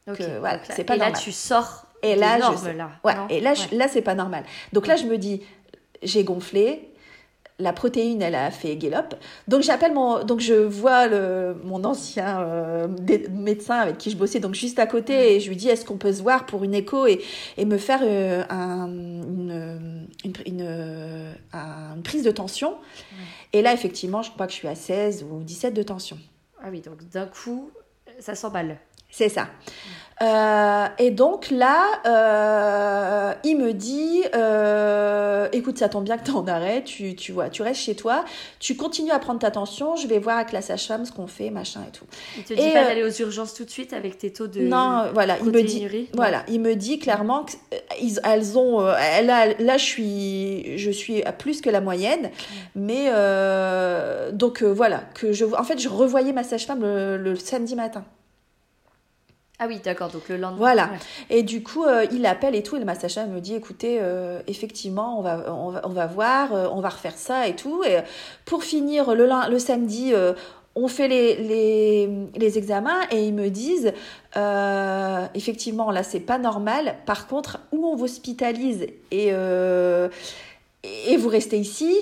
Ok. Que, voilà, donc là- c'est pas Et là, normal. tu sors Et là, je normes, là. Ouais, et là, je- là c'est pas normal. Donc là, je me dis, j'ai gonflé. La protéine, elle a fait guélope. Donc j'appelle mon, donc je vois le, mon ancien euh, médecin avec qui je bossais, donc juste à côté, et je lui dis est-ce qu'on peut se voir pour une écho et, et me faire euh, un- une, une, une, euh, un- une prise de tension. Et là, effectivement, je crois que je suis à 16 ou 17 de tension. Ah oui, donc d'un coup, ça s'emballe. C'est ça. Euh, et donc là, euh, il me dit, euh, écoute, ça tombe bien que tu es en arrêt, tu, tu vois, tu restes chez toi, tu continues à prendre ta tension, je vais voir avec la sage-femme ce qu'on fait, machin et tout. Il te dit Et, pas euh, d'aller aux urgences tout de suite avec tes taux de. non, voilà, il me dit, voilà, il me dit clairement que euh, elles ont, euh, là, là, je suis, je suis à plus que la moyenne, mais euh, donc voilà, que je, en fait, je revoyais ma sage-femme le- le samedi matin. Ah oui, d'accord, donc le lendemain. Voilà. Et du coup, euh, il appelle et tout, et le massage me dit, écoutez, euh, effectivement, on va, on, va, on va voir, euh, on va refaire ça et tout. Et pour finir, le, le samedi, on fait les, les, les examens et ils me disent, euh, effectivement, là, c'est pas normal. Par contre, ou on vous hospitalise et, euh, et vous restez ici,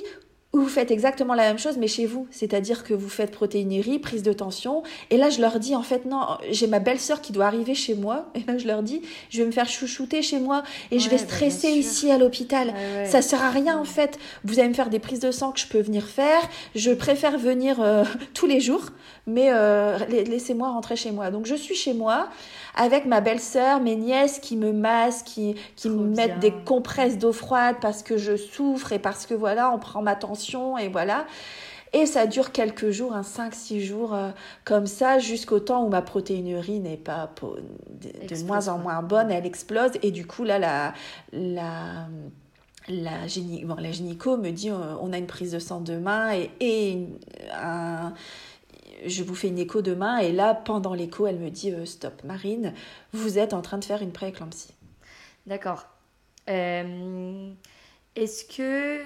ou vous faites exactement la même chose, mais chez vous. C'est-à-dire que vous faites protéinurie, prise de tension. Et là, je leur dis, en fait, non, j'ai ma belle-sœur qui doit arriver chez moi. [laughs] Et là, je leur dis, je vais me faire chouchouter chez moi et je vais bah, stresser ici à l'hôpital. Ouais, ouais. Ça sert à rien, en fait. Vous allez me faire des prises de sang que je peux venir faire. Je préfère venir euh, [laughs] tous les jours, mais euh, la- laissez-moi rentrer chez moi. Donc, je suis chez moi avec ma belle-sœur, mes nièces qui me massent, qui, qui Trop me mettent des compresses d'eau froide parce que je souffre et parce que voilà, on prend ma tension et voilà. Et ça dure quelques jours, un 5-6 jours euh, comme ça, jusqu'au temps où ma protéinurie n'est pas de, moins en moins bonne, elle explose. Et du coup, là, la, la, la, bon, la gynéco me dit euh, on a une prise de sang demain et, et une- un- je vous fais une écho demain. Et là, pendant l'écho, elle me dit euh, stop, Marine, vous êtes en train de faire une prééclampsie. D'accord. Euh, Est-ce que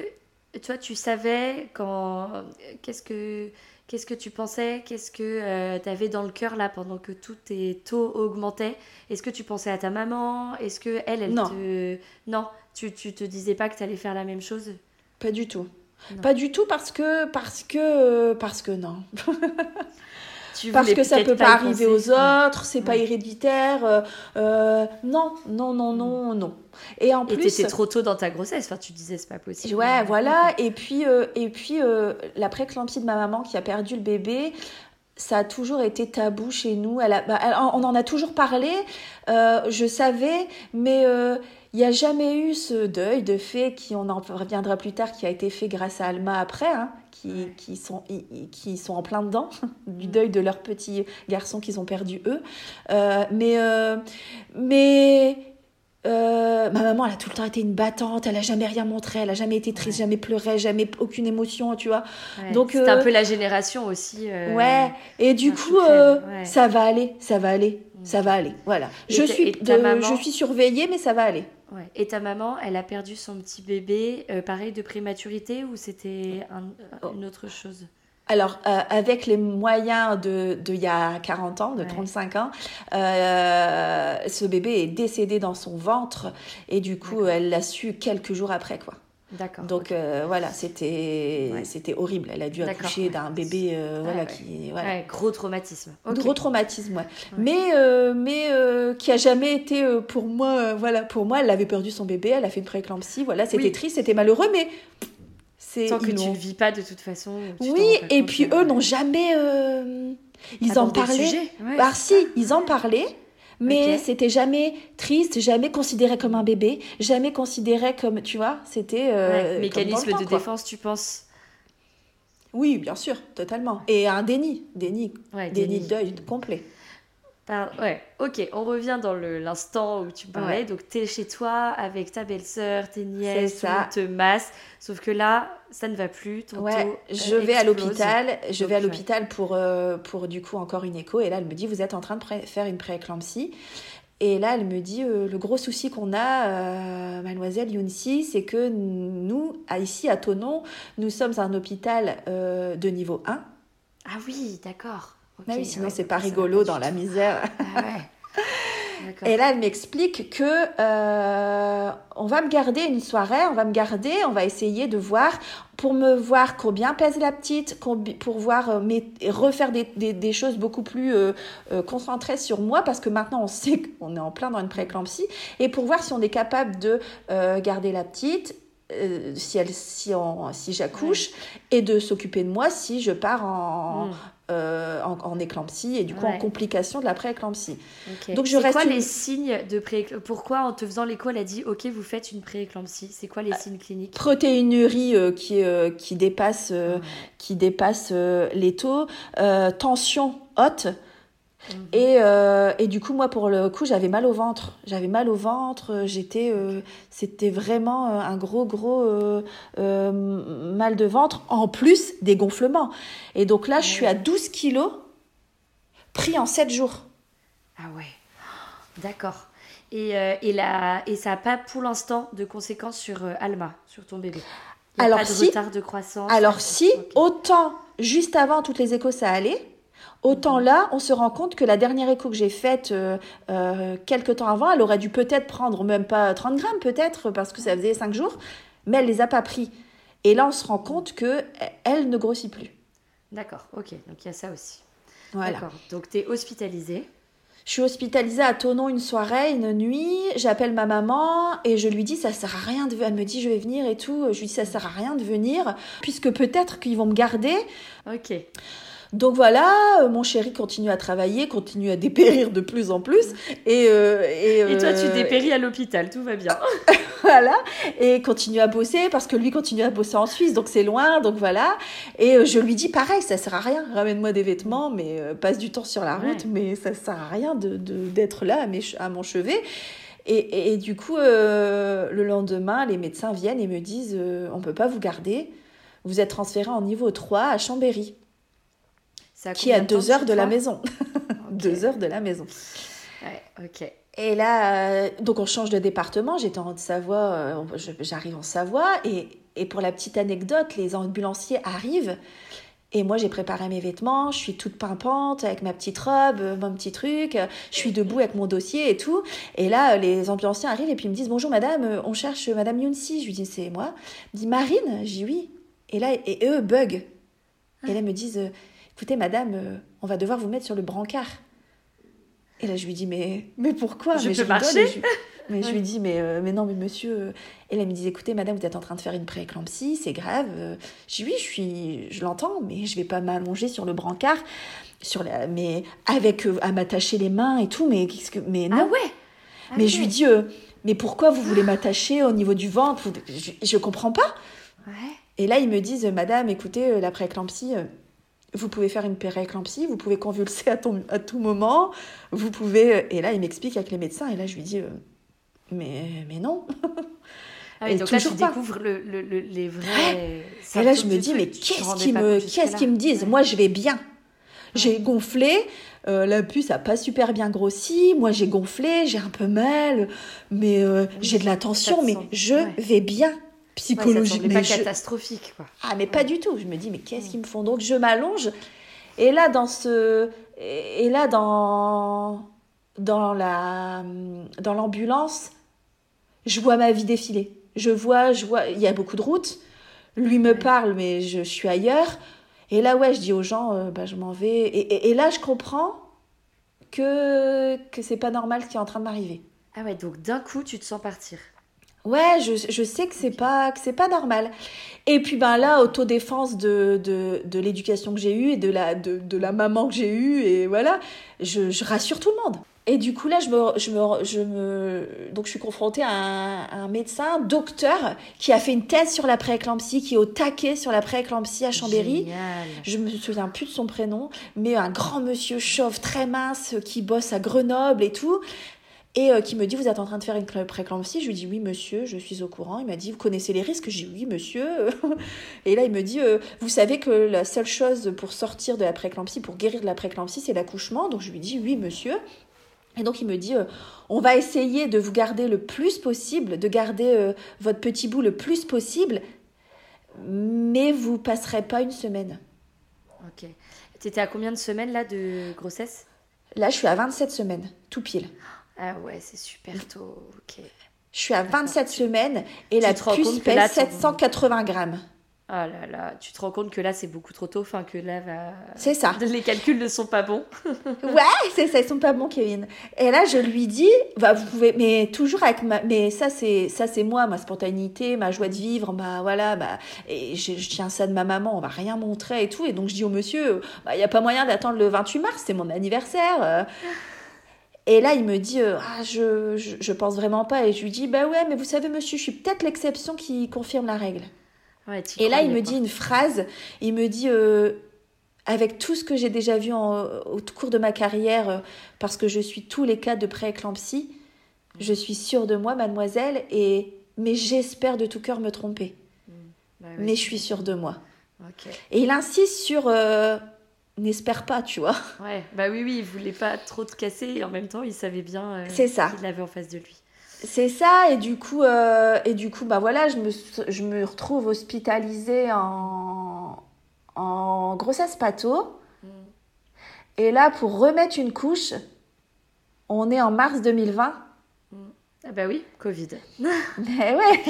toi, tu savais quand. Qu'est-ce que. Qu'est-ce que tu pensais? Qu'est-ce que tu avais dans le cœur là pendant que tous tes taux augmentaient? Est-ce que tu pensais à ta maman? Est-ce que elle, elle non. te. Non, tu, tu te disais pas que tu allais faire la même chose? Pas du tout. Pas du tout parce que. Parce que. Parce que non. [laughs] parce que ça peut pas, arriver aux autres, c'est pas héréditaire. Euh, euh, non, non, non, non, non. Et en et plus, t'étais trop tôt dans ta grossesse. Enfin, tu disais c'est pas possible. Ouais, voilà. Et puis, euh, et puis la préclampsie de ma maman qui a perdu le bébé. Ça a toujours été tabou chez nous. Elle bah, on en a toujours parlé. je savais, mais il n'y a jamais eu ce deuil de fait qui, on en reviendra plus tard, qui a été fait grâce à Alma après, hein, qui, qui, sont, qui sont en plein dedans [laughs] du deuil de leurs petits garçons qu'ils ont perdu eux. Euh, mais euh, mais euh, ma maman, elle a tout le temps été une battante, elle a jamais rien montré, elle a jamais été triste, jamais pleuré, jamais aucune émotion, tu vois. Donc c'est un peu la génération aussi. ouais. Et du coup, ça va aller, ça va aller, mm. ça va aller. Voilà. je suis, je suis surveillée, mais ça va aller. Et ta maman, elle a perdu son petit bébé, euh, pareil, de prématurité ou c'était oh. une autre chose? Alors, euh, avec les moyens de, de il y a 40 ans, de 35 ans, euh, ce bébé est décédé dans son ventre et du coup, elle l'a su quelques jours après, quoi. D'accord. Donc euh, voilà, c'était c'était horrible. Elle a dû accoucher d'un bébé euh, voilà qui voilà. gros traumatisme. Gros traumatisme, ouais. Mais euh, mais qui a jamais été pour moi voilà pour moi. Elle avait perdu son bébé, elle a fait une prééclampsie. Voilà, c'était triste, c'était malheureux, mais c'est tant que tu le vis pas de toute façon. Oui, et puis eux n'ont jamais ils en parlaient. Bah si, ils en parlaient. Mais c'était jamais triste, jamais considéré comme un bébé, jamais considéré comme, tu vois, c'était... Euh, mécanisme de défense, tu penses? Oui, bien sûr, totalement. Et un déni, déni, déni, de deuil complet. Ouais, ok, on revient dans l'instant où tu parlais. Donc, tu es chez toi avec ta belle-sœur, tes nièces, ça. te masse. Sauf que là, ça ne va plus. Ton ouais, je vais à l'hôpital. Je vais à l'hôpital pour, euh, pour du coup encore une écho. Et là, elle me dit Vous êtes en train de faire une prééclampsie. Et là, elle me dit euh, Le gros souci qu'on a, euh, mademoiselle Younsi, c'est que nous, ici à Tonon, nous sommes un hôpital de niveau 1. Ah oui, d'accord. Ah oui, sinon, c'est pas rigolo dans la misère. Ah [laughs] Et là, elle m'explique que euh, on va me garder une soirée, on va me garder, on va essayer de voir pour me voir combien pèse la petite, pour voir euh, refaire des, des, choses beaucoup plus euh, concentrées sur moi parce que maintenant on sait qu'on est en plein dans une prééclampsie et pour voir si on est capable de garder la petite si elle si, si j'accouche et de s'occuper de moi si je pars en, mm. Euh, en, éclampsie et du coup en complication de la prééclampsie. éclampsie Donc je reste. quoi les signes de pré Pourquoi en te faisant l'écho elle a dit ok vous faites une prééclampsie? C'est quoi les signes cliniques? Protéinurie euh, qui euh, qui dépasse qui dépasse les taux, tension haute. Mhm. Et, euh, et, du coup, moi, pour le coup, j'avais mal au ventre. J'avais mal au ventre. J'étais, euh, c'était vraiment euh, un gros, gros mal de ventre, en plus des gonflements. Et donc là, je suis à 12 kilos, pris en 7 jours. Ah ouais, d'accord. Et, et, la, et ça n'a pas pour l'instant de conséquences sur Alma, sur ton bébé? Alors, pas de retard de croissance? Alors si, autant juste avant toutes les échos ça allait, Autant là, on se rend compte que la dernière écho que j'ai faite euh, euh, quelques temps avant, elle aurait dû peut-être prendre même pas 30 grammes, peut-être, parce que ça faisait 5 jours, mais elle les a pas pris. Et là, on se rend compte que elle ne grossit plus. D'accord, ok, donc il y a ça aussi. Voilà. D'accord, donc tu es hospitalisée. Je suis hospitalisée à Tonon une soirée, une nuit. J'appelle ma maman et je lui dis ça sert à rien de. Elle me dit je vais venir et tout. Je lui dis ça sert à rien de venir puisque peut-être qu'ils vont me garder. Ok. Donc voilà, euh, mon chéri continue à travailler, continue à dépérir de plus en plus. Et, euh, et, toi, tu euh, dépéris à l'hôpital, tout va bien. [laughs] voilà, et continue à bosser parce que lui continue à bosser en Suisse, donc c'est loin, donc voilà. Et je lui dis pareil, ça sert à rien, ramène-moi des vêtements, mais passe du temps sur la route, mais ça sert à rien d'être de, d'être là à, mes, à mon chevet. Et, et, du coup, le lendemain, les médecins viennent et me disent on ne peut pas vous garder, vous êtes transféré en niveau 3 à Chambéry qui est à deux heures de la maison. [laughs] deux heures de la maison. Ouais, ok. Et là, euh, donc on change de département. J'étais en Haute-Savoie, euh, j'arrive en Savoie. Et, et, pour la petite anecdote, les ambulanciers arrivent. Et moi, j'ai préparé mes vêtements. Je suis toute pimpante avec ma petite robe, euh, mon petit truc. Je suis debout avec mon dossier et tout. Et là, les ambulanciers arrivent et puis ils me disent Bonjour madame, on cherche madame Younsi. Je lui dis C'est moi. Il me dit Marine? Je dis Oui. Et là, et eux bug. Et là, ils me disent Écoutez madame, on va devoir vous mettre sur le brancard. Et là, je lui dis, mais, mais pourquoi? Je mais peux marcher? je, Mais je lui dis, mais, euh, mais non, mais monsieur. Et là, elle me dit, écoutez, madame, vous êtes en train de faire une prééclampsie, c'est grave. Je dis, oui, je, suis, je l'entends, mais je vais pas m'allonger sur le brancard, sur la, mais avec, euh, à m'attacher les mains et tout, mais, qu'est-ce que, mais non. Ah ouais? Mais je lui dis, euh, mais pourquoi vous voulez m'attacher au niveau du ventre? Je, je comprends pas. Ouais. Et là, ils me disent, madame, écoutez, la prééclampsie vous pouvez faire une péréclampsie, vous pouvez convulser à, ton, à, tout moment, vous pouvez... Et là, il m'explique avec les médecins, et là, je lui dis, euh, mais, mais non. [laughs] Ah oui, et donc là, tu découvres le, le, les vrais... Et là, je me dis, mais qu'est-ce qu'ils me, qu'est-ce qu'ils me disent? Moi, je vais bien. J'ai gonflé, euh, la puce a pas super bien grossi, moi j'ai gonflé, j'ai un peu mal, mais euh, j'ai de la tension, mais je ouais. vais bien psychologique. Ouais, pas catastrophique, quoi. Ah, mais pas du tout. Je me dis, mais qu'est-ce qu'ils me font? Donc, je m'allonge. Et là, dans ce. Et là, dans. Dans la. Dans l'ambulance, je vois ma vie défiler. Je vois, je vois. Il y a beaucoup de routes. Lui me parle, mais je, suis ailleurs. Et là, ouais, je dis aux gens, euh, bah, je m'en vais. Et, et, et, là, je comprends que, que c'est pas normal ce qui est en train de m'arriver. Ah ouais, donc d'un coup, tu te sens partir. Ouais, je, je, sais que c'est pas que c'est pas normal. Et puis ben là, autodéfense de, de, de l'éducation que j'ai eue et de la, de, de la maman que j'ai eue, et voilà, je, je, rassure tout le monde. Et du coup là, je me, je me, je me donc je suis confrontée à un, à un médecin, docteur, qui a fait une thèse sur la prééclampsie, qui est au taquet sur la prééclampsie à Chambéry. Génial. Je me souviens plus de son prénom, mais un grand monsieur chauve, très mince, qui bosse à Grenoble et tout et euh, qui me dit vous êtes en train de faire une préclampsie. Je lui dis oui monsieur je suis au courant. Il m'a dit vous connaissez les risques. Je dis oui monsieur. [laughs] Et là il me dit euh, vous savez que la seule chose pour sortir de la préclampsie pour guérir de la préclampsie c'est l'accouchement. Donc je lui dis oui monsieur. Et donc il me dit, euh, on va essayer de vous garder le plus possible, de garder votre petit bout le plus possible, mais vous passerez pas une semaine. Ok. Tu étais à combien de semaines là de grossesse? Là, je suis à 27 semaines, tout pile. Ah ouais, c'est super tôt. Ok. Je suis à 27 semaines et la puce pèse 780 grammes. Ah là là, tu te rends compte que là c'est beaucoup trop tôt, enfin que là va. C'est ça. [laughs] Les calculs ne sont pas bons. [laughs] ouais, c'est ça, ils sont pas bons, Kevin. Et là je lui dis, bah vous pouvez, mais toujours avec ma, mais ça c'est ça c'est moi, ma spontanéité, ma joie de vivre, bah voilà, bah et je, je, tiens ça de ma maman, on va rien montrer et tout, et donc je dis au monsieur, bah il y a pas moyen d'attendre le 28 mars, c'est mon anniversaire. [laughs] Et là, il me dit, euh, ah, je, je, je, pense vraiment pas. Et je lui dis, bah ouais, mais vous savez, monsieur, je suis peut-être l'exception qui confirme la règle. Ouais, et là, il me dit une phrase. Il me dit, euh, avec tout ce que j'ai déjà vu en, au cours de ma carrière, euh, parce que je suis tous les cas de prééclampsie, je suis sûre de moi, mademoiselle, et mais j'espère de tout cœur me tromper. Mm. Bah mais je suis sûre de moi. Okay. Et il insiste sur euh, n'espère pas, tu vois. Ouais, bah oui, oui, il voulait pas trop te casser et en même temps, il savait bien euh, c'est ça. qu'il l'avait en face de lui. C'est ça, et du coup, euh, et du coup, bah voilà, je me, je me retrouve hospitalisée en, en grossesse pato. Mm. Et là, pour remettre une couche, on est en mars 2020. Mm. Ah bah oui, Covid. [laughs] Mais ouais,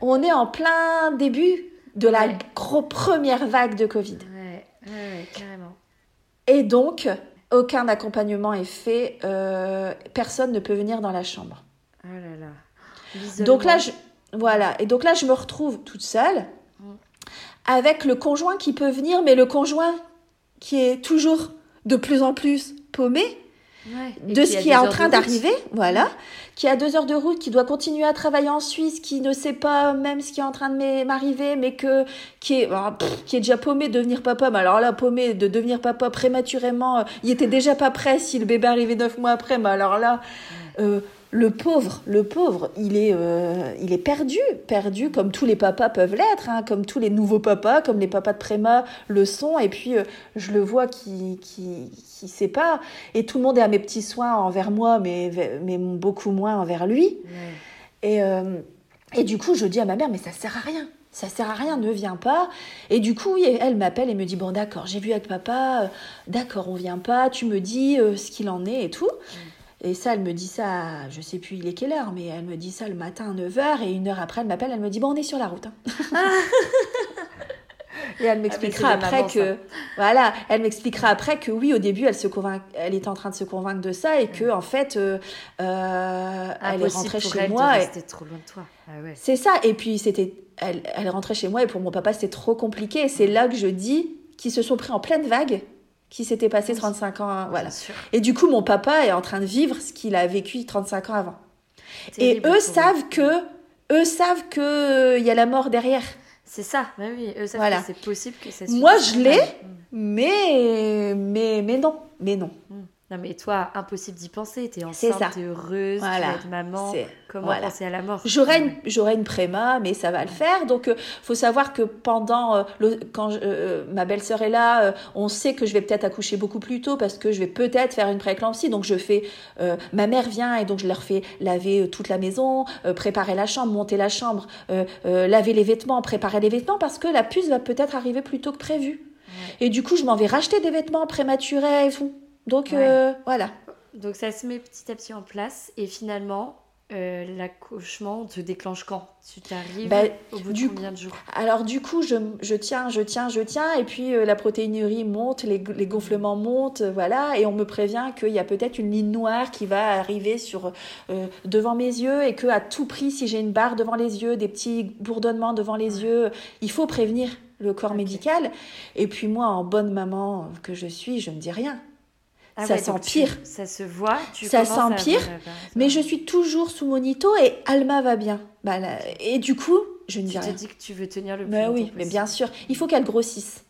on est en plein début de la Ouais. gros première vague de Covid. Ouais, ouais, ouais, carrément. Et donc, aucun accompagnement est fait, euh, personne ne peut venir dans la chambre. Oh là là. Donc là, je, voilà. Et donc là, je me retrouve toute seule avec le conjoint qui peut venir, mais le conjoint qui est toujours de plus en plus paumé Ouais. De ce qui est en train d'arriver, voilà, qui a deux heures de route, qui doit continuer à travailler en Suisse, qui ne sait pas même ce qui est en train de m'arriver, mais que qui est pff, qui est déjà paumé de devenir papa. Mais alors là, paumé de devenir papa prématurément, euh, il était déjà pas prêt si le bébé arrivait neuf mois après. Mais alors là, euh, le pauvre, le pauvre, il est, euh, il est perdu, perdu comme tous les papas peuvent l'être, hein, comme tous les nouveaux papas, comme les papas de Préma le sont. Et puis, euh, je le vois qui, qui, qui sait pas. Et tout le monde est à mes petits soins envers moi, mais, mais beaucoup moins envers lui. Et, euh, et du coup, je dis à ma mère, mais ça sert à rien. Ça sert à rien, ne viens pas. Et du coup, elle m'appelle et me dit, bon d'accord, j'ai vu avec papa, d'accord, on vient pas, tu me dis ce qu'il en est et tout. Et ça, elle me dit ça, je sais plus il est quelle heure, mais elle me dit ça le matin à 9h et une heure après, elle m'appelle, elle me dit Bon, on est sur la route. Hein. [laughs] et elle m'expliquera après que. Voilà, elle m'expliquera après que oui, au début, elle, se convainc, elle était en train de se convaincre de ça et que, en fait, euh, euh, elle est rentrée chez moi. C'était trop loin de toi. Ah c'est ça. Et puis, c'était. Elle, elle est rentrée chez moi et pour mon papa, c'était trop compliqué. Et c'est là que je dis qu'ils se sont pris en pleine vague qui s'était passé 35 ans. Voilà. Et du coup, mon papa est en train de vivre ce qu'il a vécu 35 ans avant. Et eux savent que, eux savent que il y a la mort derrière. C'est ça, bah oui, eux savent que c'est possible que ça. Moi, je l'ai, mais, mais, mais non, mais non. Mm. Non, mais toi, impossible d'y penser. T'es enceinte, t'es heureuse, tu vas être maman. Comment penser à la mort J'aurais une, j'aurais une préma, mais ça va le faire. Donc, il euh, faut savoir que pendant, euh, le, quand euh, ma belle-sœur est là, on sait que je vais peut-être accoucher beaucoup plus tôt parce que je vais peut-être faire une prééclampsie. Donc, je fais, ma mère vient et donc je leur fais laver toute la maison, préparer la chambre, monter la chambre, laver les vêtements, préparer les vêtements parce que la puce va peut-être arriver plus tôt que prévu. Et du coup, je m'en vais racheter des vêtements prématurés et tout. Donc euh, voilà. Donc ça se met petit à petit en place et finalement euh, l'accouchement te déclenche quand? Tu t'arrives bah, au bout de combien de jours? Alors du coup je, je, tiens, je tiens, je tiens et puis euh, la protéinurie monte, les, les gonflements montent, voilà et on me prévient qu'il y a peut-être une ligne noire qui va arriver sur devant mes yeux et que à tout prix si j'ai une barre devant les yeux, des petits bourdonnements devant les yeux, il faut prévenir le corps médical. Et puis moi en bonne maman que je suis, je ne dis rien. Ah ça s'empire. Ça se voit. ça s'empire. Mais je suis toujours sous monito et Alma va bien. Bah, et du coup, je ne dis rien. Tu te dis que tu veux tenir le plus bah, Oui, mais bien sûr. Il faut qu'elle grossisse.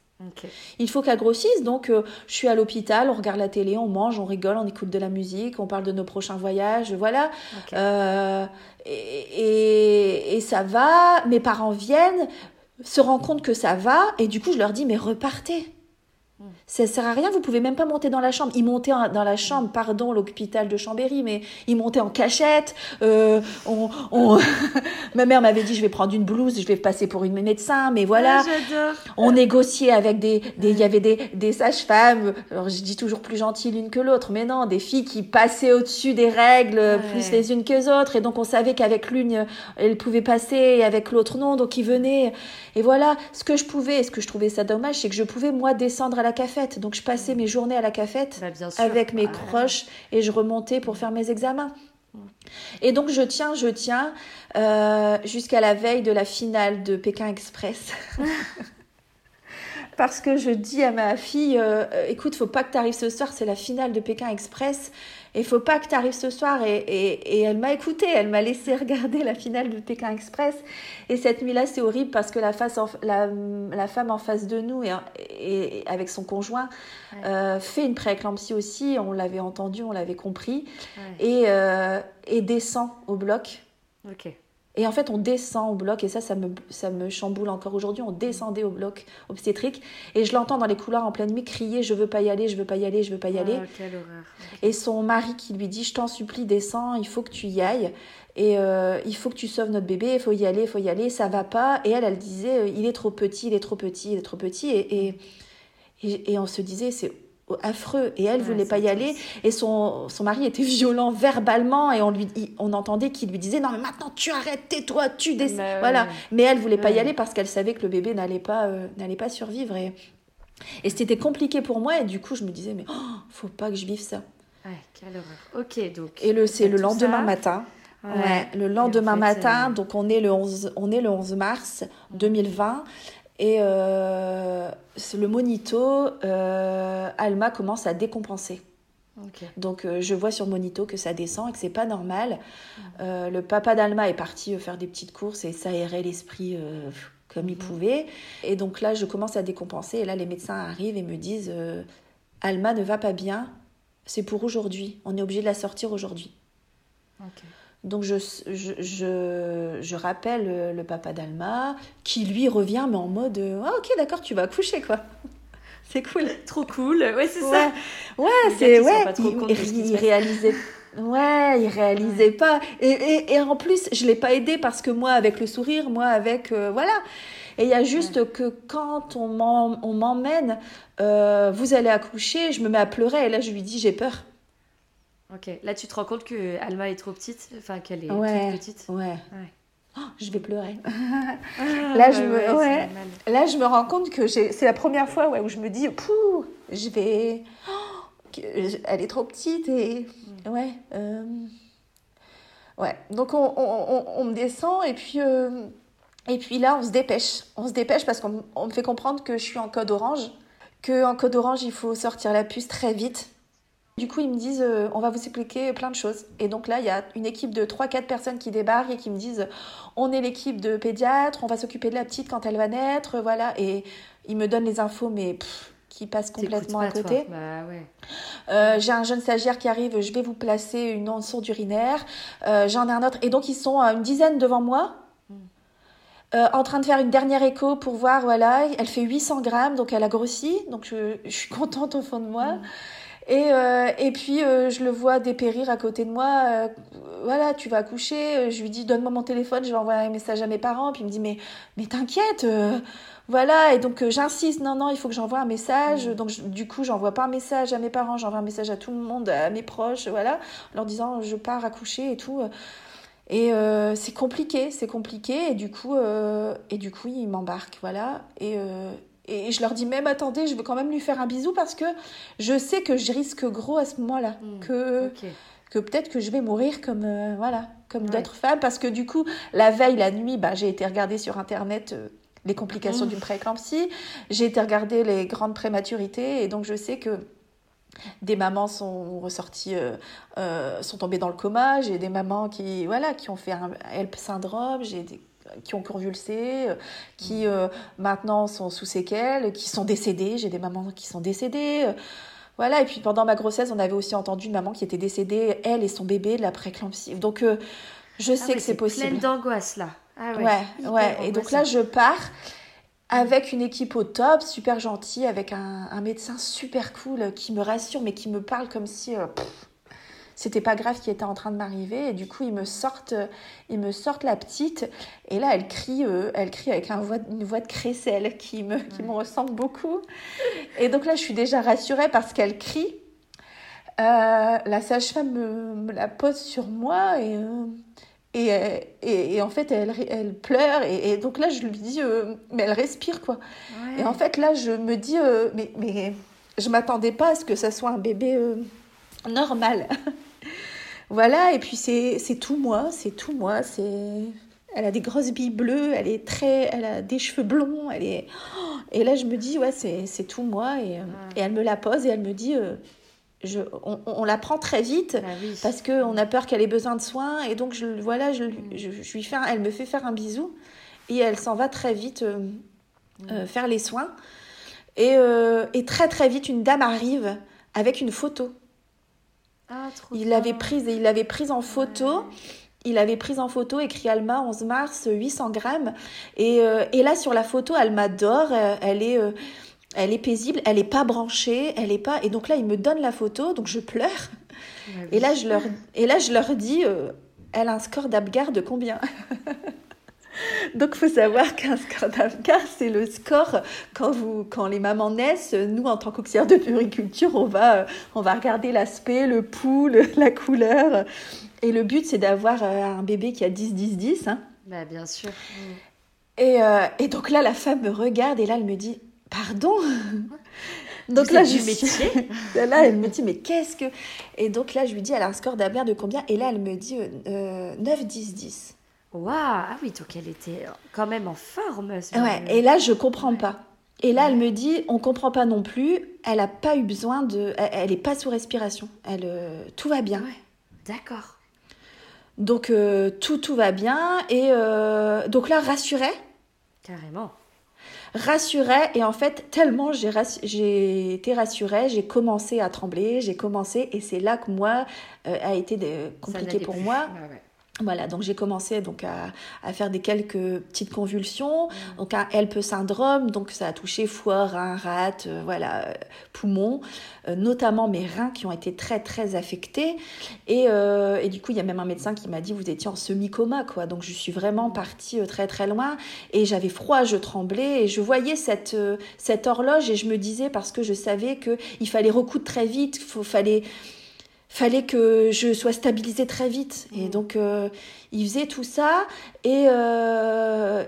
Il faut qu'elle grossisse, donc euh, je suis à l'hôpital, on regarde la télé, on mange, on rigole, on écoute de la musique, on parle de nos prochains voyages, voilà. Euh, et, et, ça va, mes parents viennent, se rendent compte que ça va, et du coup je leur dis mais repartez. Ça sert à rien, vous pouvez même pas monter dans la chambre. Il montait dans la chambre, pardon, l'hôpital de Chambéry, mais il montait en cachette. Euh, on, [laughs] Ma mère m'avait dit, je vais prendre une blouse, je vais passer pour une médecin, mais voilà. Ah, on négociait avec des, il y avait des, des sages-femmes. Alors je dis toujours plus gentilles l'une que l'autre, mais non, des filles qui passaient au-dessus des règles, plus les unes que les autres, et donc on savait qu'avec l'une, elle pouvait passer, et avec l'autre non, donc ils venaient. Et voilà, ce que je pouvais, et ce que je trouvais ça dommage, c'est que je pouvais moi descendre à la cafette. Donc je passais mes journées à la cafette bah, avec mes croches et je remontais pour faire mes examens. Et donc je tiens, je tiens euh, jusqu'à la veille de la finale de Pékin Express. [laughs] Parce que je dis à ma fille, euh, euh, écoute, faut pas que tu arrives ce soir, c'est la finale de Pékin Express. Et faut pas que tu arrives ce soir. Et, et, elle m'a écouté, elle m'a laissé [laughs] regarder la finale de Pékin Express. Et cette nuit-là, c'est horrible parce que la, face la, la, femme en face de nous, et, et avec son conjoint, euh, fait une prééclampsie aussi. On l'avait entendu, on l'avait compris. Et, euh, et descend au bloc. Ok. Et en fait, on descend au bloc, et ça, ça me, ça me chamboule encore aujourd'hui. On descendait au bloc obstétrique, et je l'entends dans les couloirs en pleine nuit crier Je veux pas y aller, je veux pas y aller, je veux pas y aller. Quelle horreur. Et son mari qui lui dit Je t'en supplie, descends, il faut que tu y ailles. Et euh, il faut que tu sauves notre bébé, il faut y aller, il faut y aller, ça va pas. Et elle, elle disait euh, Il est trop petit, il est trop petit, il est trop petit. Et, et, et on se disait C'est affreux. Et elle voulait pas y aller. et son, son mari était [laughs] violent verbalement. Et on lui on entendait qu'il lui disait non mais maintenant tu arrêtes tais-toi tu descends bah voilà. Mais elle voulait pas y aller parce qu'elle savait que le bébé n'allait pas euh, n'allait pas survivre. Et et c'était compliqué pour moi. Et du coup je me disais mais oh, faut pas que je vive ça. Ouais, quelle horreur. Ok donc et le c'est le lendemain matin. Ouais. le lendemain matin donc on est le 11 on est le 11 mars 2020 et euh, le monito, euh, Alma commence à décompenser. Donc euh, je vois sur monito que ça descend et que c'est pas normal. le papa d'Alma est parti faire des petites courses et s'aérer l'esprit comme il mhm. pouvait. Et donc là, je commence à décompenser. Et là, les médecins arrivent et me disent Alma ne va pas bien, c'est pour aujourd'hui. On est obligé de la sortir aujourd'hui. Donc je, je, je, je rappelle le papa d'Alma, qui lui revient, mais en mode Ah, ok, d'accord, tu vas accoucher, quoi. [laughs] C'est cool. [laughs] Trop cool. Ouais, c'est ça. Ouais, c'est. Ouais, il, il, réalisait. Ouais, il réalisait pas. Et, et, et, en plus, je l'ai pas aidé parce que moi, avec le sourire, moi, avec. Euh, voilà. Et il y a juste que quand on m'emmène, euh, vous allez accoucher, je me mets à pleurer et là, je lui dis, j'ai peur. Ok, là tu te rends compte que Alma est trop petite, enfin qu'elle est ouais, petite. Ouais. Oh, je vais pleurer. [laughs] Ah, là, je me, ouais, là, je me rends compte que c'est la première fois ouais, où je me dis, pouh, je vais. Oh, elle est trop petite et. Mm. Ouais. Euh, ouais. Donc, on, on, on, me descend et puis. Euh, et puis là, on se dépêche. On se dépêche parce qu'on me fait comprendre que je suis en code orange. Que en code orange, il faut sortir la puce très vite du coup, ils me disent, euh, on va vous expliquer plein de choses. Et donc là, il y a une équipe de 3-4 personnes qui débarquent et qui me disent, on est l'équipe de pédiatre, on va s'occuper de la petite quand elle va naître, voilà. Et ils me donnent les infos, mais qui passent complètement à côté. Bah, ouais. euh, j'ai un jeune stagiaire qui arrive, je vais vous placer une sonde urinaire. Euh, J'en ai un autre. Et donc, ils sont une dizaine devant moi. Hmm. Euh, en train de faire une dernière écho pour voir, voilà, elle fait 800 grammes, donc elle a grossi, donc je, je suis contente au fond de moi. Hmm. Et, euh, et puis, euh, je le vois dépérir à côté de moi. Euh, voilà, tu vas coucher. Je lui dis, donne-moi mon téléphone, je vais envoyer un message à mes parents. Puis il me dit, mais, mais t'inquiète. voilà, et donc j'insiste, non, non, il faut que j'envoie un message. Mmh. Donc du coup, j'envoie pas un message à mes parents, j'envoie un message à tout le monde, à mes proches, voilà, en leur disant, je pars à coucher et tout. Et c'est compliqué, c'est compliqué. Et du coup, et du coup, il m'embarque, voilà. Et, et je leur dis même, attendez, je veux quand même lui faire un bisou parce que je sais que je risque gros à ce moment-là. Hmm, que, que peut-être que je vais mourir comme, euh, voilà, comme d'autres femmes. Parce que du coup, la veille, la nuit, bah, j'ai été regarder sur Internet euh, les complications hmm. d'une prééclampsie. J'ai été regarder les grandes prématurités. Et donc, je sais que des mamans sont ressorties, euh, sont tombées dans le coma. J'ai des mamans qui, voilà, qui ont fait un HELP syndrome. J'ai des qui ont convulsé, euh, qui mm. euh, maintenant sont sous séquelles, qui sont décédées. J'ai des mamans qui sont décédées. Euh, voilà, et puis pendant ma grossesse, on avait aussi entendu une maman qui était décédée, elle et son bébé, de la préclampsie. Donc, je ah sais que c'est possible. pleine d'angoisse, là. Ah ouais, ouais. Et donc là, je pars avec une équipe au top, super gentille, avec un, médecin super cool qui me rassure, mais qui me parle comme si c'était pas grave qui était en train de m'arriver. Et du coup, ils me sortent, ils me sortent la petite. Et là, elle crie, euh, elle crie avec un voix, une voix de crécelle qui me, qui me ressemble beaucoup. Et donc là, je suis déjà rassurée parce qu'elle crie. Euh, la sage-femme me, la pose sur moi et, euh, et, et, en fait, elle, elle pleure. Et, donc là, je lui dis, mais elle respire quoi. Et en fait, là, je me dis, mais, mais je m'attendais pas à ce que ça soit un bébé normal. [laughs] Voilà, et puis c'est tout moi, c'est tout moi, c'est... Elle a des grosses billes bleues, elle est très... Elle a des cheveux blonds, elle est... Et là, je me dis, ouais, c'est tout moi, et, et, elle me la pose, et elle me dit... Euh, je, on, on, la prend très vite bah parce qu'on a peur qu'elle ait besoin de soins et donc je, voilà je, je, je, lui fais elle me fait faire un bisou et elle s'en va très vite euh, euh, faire les soins et, et très très vite une dame arrive avec une photo ah, il l'avait prise, il l'avait prise en photo. Il avait prise en photo, écrit Alma 11 mars, 800 grammes. Et, euh, et là, sur la photo, Alma dort. Euh, elle est, euh, elle est paisible. Elle n'est pas branchée. Elle est pas. Et donc là, il me donne la photo. Donc je pleure. et, là, je leur, et là, je leur dis elle a un score d'Abgar de combien? [laughs] Donc, il faut savoir qu'un score d'Afgar, c'est le score quand, vous, quand les mamans naissent. Nous, en tant qu'auxiliaire de puriculture, on va, on va regarder l'aspect, le pouls, la couleur. Et le but, c'est d'avoir euh, un bébé qui a 10-10-10. Hein. Bah, bien sûr. Et, euh, et, donc là, la femme me regarde et là, elle me dit Pardon Donc là, je métier? [laughs] là, elle me dit mais qu'est-ce que? Et donc là, je lui dis elle a un score d'Abgar de combien? Et là, elle me dit euh, 9 10 10. Waouh Ah oui, donc elle était quand même en forme. Ouais, et là, je comprends pas. Et là, elle me dit, on comprend pas non plus. Elle a pas eu besoin de, elle, est pas sous respiration. Elle, euh, tout va bien. D'accord. Donc euh, tout tout va bien et euh, donc là rassurée. Carrément. rassurait et en fait tellement j'ai été rassurée j'ai commencé à trembler j'ai commencé et c'est là que moi a été compliqué pour moi voilà, donc j'ai commencé donc à, à, faire des quelques petites convulsions, mm. donc un HELP syndrome, donc ça a touché foie, rein, rate, euh, voilà, poumon, euh, notamment mes reins qui ont été très très affectés. Et, euh, et du coup, il y a même un médecin qui m'a dit vous étiez en semi-coma, quoi. Donc je suis vraiment partie très très loin et j'avais froid, je tremblais et je voyais cette, cette horloge et je me disais parce que je savais que il fallait recoudre très vite, il fallait fallait que je sois stabilisée très vite. Et mm. donc, euh, il faisait tout ça. Euh,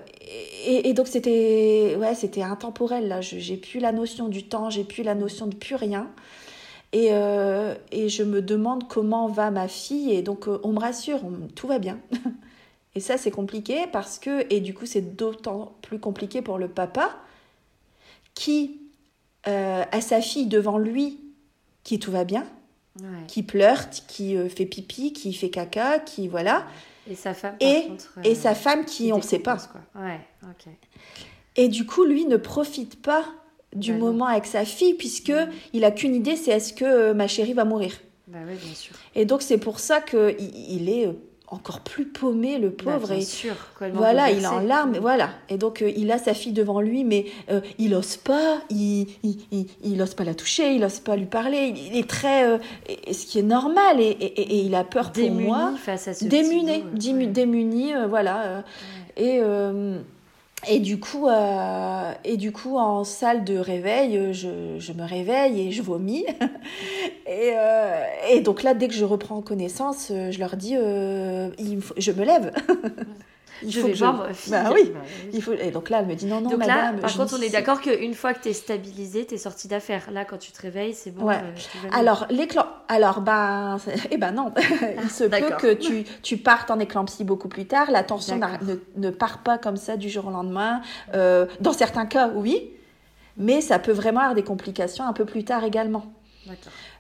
et, et, donc, c'était ouais, c'était intemporel. Là. J'ai plus la notion du temps, j'ai plus la notion de plus rien. Et, euh, et je me demande comment va ma fille. Et donc, on me rassure, tout va bien. [laughs] et ça, c'est compliqué parce que, et du coup, c'est d'autant plus compliqué pour le papa qui a sa fille devant lui qui tout va bien qui pleure, qui euh, fait pipi, qui fait caca, qui voilà. Et sa femme, et, et sa femme qui, on ne sait pas. Quoi. Ouais. Et du coup, lui ne profite pas du bah moment avec sa fille puisque il a qu'une idée, c'est est-ce que euh, ma chérie va mourir. Bah oui, bien sûr. Et donc c'est pour ça que il est euh, encore plus paumé, le bah, pauvre. bien sûr, voilà, il est en larmes, voilà. Et donc, euh, il a sa fille devant lui, mais euh, il n'ose pas, il, il, il, ose pas la toucher, il n'ose pas lui parler. Il, est très, euh, ce qui est normal, et, et, il a peur pour moi. face à ce démuni, démuni, voilà. Et et du coup, euh, et du coup, en salle de réveil, je, je me réveille et je vomis. [laughs] et, euh, et, donc là, dès que je reprends connaissance, je leur dis, euh, je me lève. [laughs] il je faut vais que voir je... bah, oui. Il faut... Et donc là, elle me dit non, non, donc madame. Là, par contre, on est d'accord qu'une fois que tu es stabilisée, tu es sortie d'affaires. Là, quand tu te réveilles, c'est bon. Ouais. Euh, Alors, l'éclan... Alors, ben, eh ben non. [laughs] il se peut que tu, tu partes en éclampsie beaucoup plus tard. La tension ne, ne, part pas comme ça du jour au lendemain. Euh, dans certains cas, oui. Mais ça peut vraiment avoir des complications un peu plus tard également.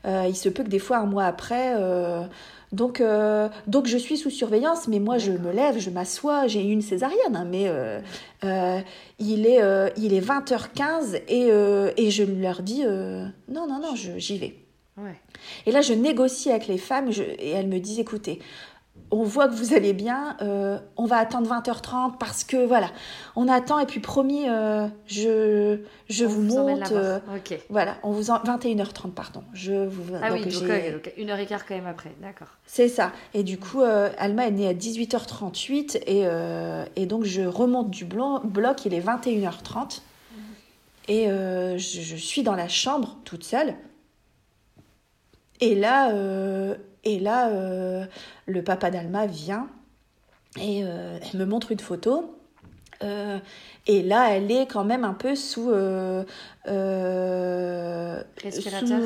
Euh, il se peut que des fois, un mois après, euh, donc, euh, donc je suis sous surveillance, mais moi je me lève, je m'assois, j'ai eu une césarienne, hein, mais euh, euh, il, est, il est 20h15 et, et je leur dis non, non, non, j'y vais. Et là, je négocie avec les femmes et elles me disent écoutez, on voit que vous allez bien, euh, on va attendre 20h30 parce que voilà, on attend et puis promis, euh, je, je vous, monte. Euh, voilà, on vous en... 21h30, pardon. Je vous... Ah oui, donc, une heure et quart quand même après, d'accord. C'est ça. Et du coup, Alma est née à 18h38 et, et donc je remonte du bloc, il est 21h30 et je, je, suis dans la chambre toute seule. Et là, et là, le papa d'Alma vient et euh, elle me montre une photo. Euh, et là, elle est quand même un peu sous. Respirateur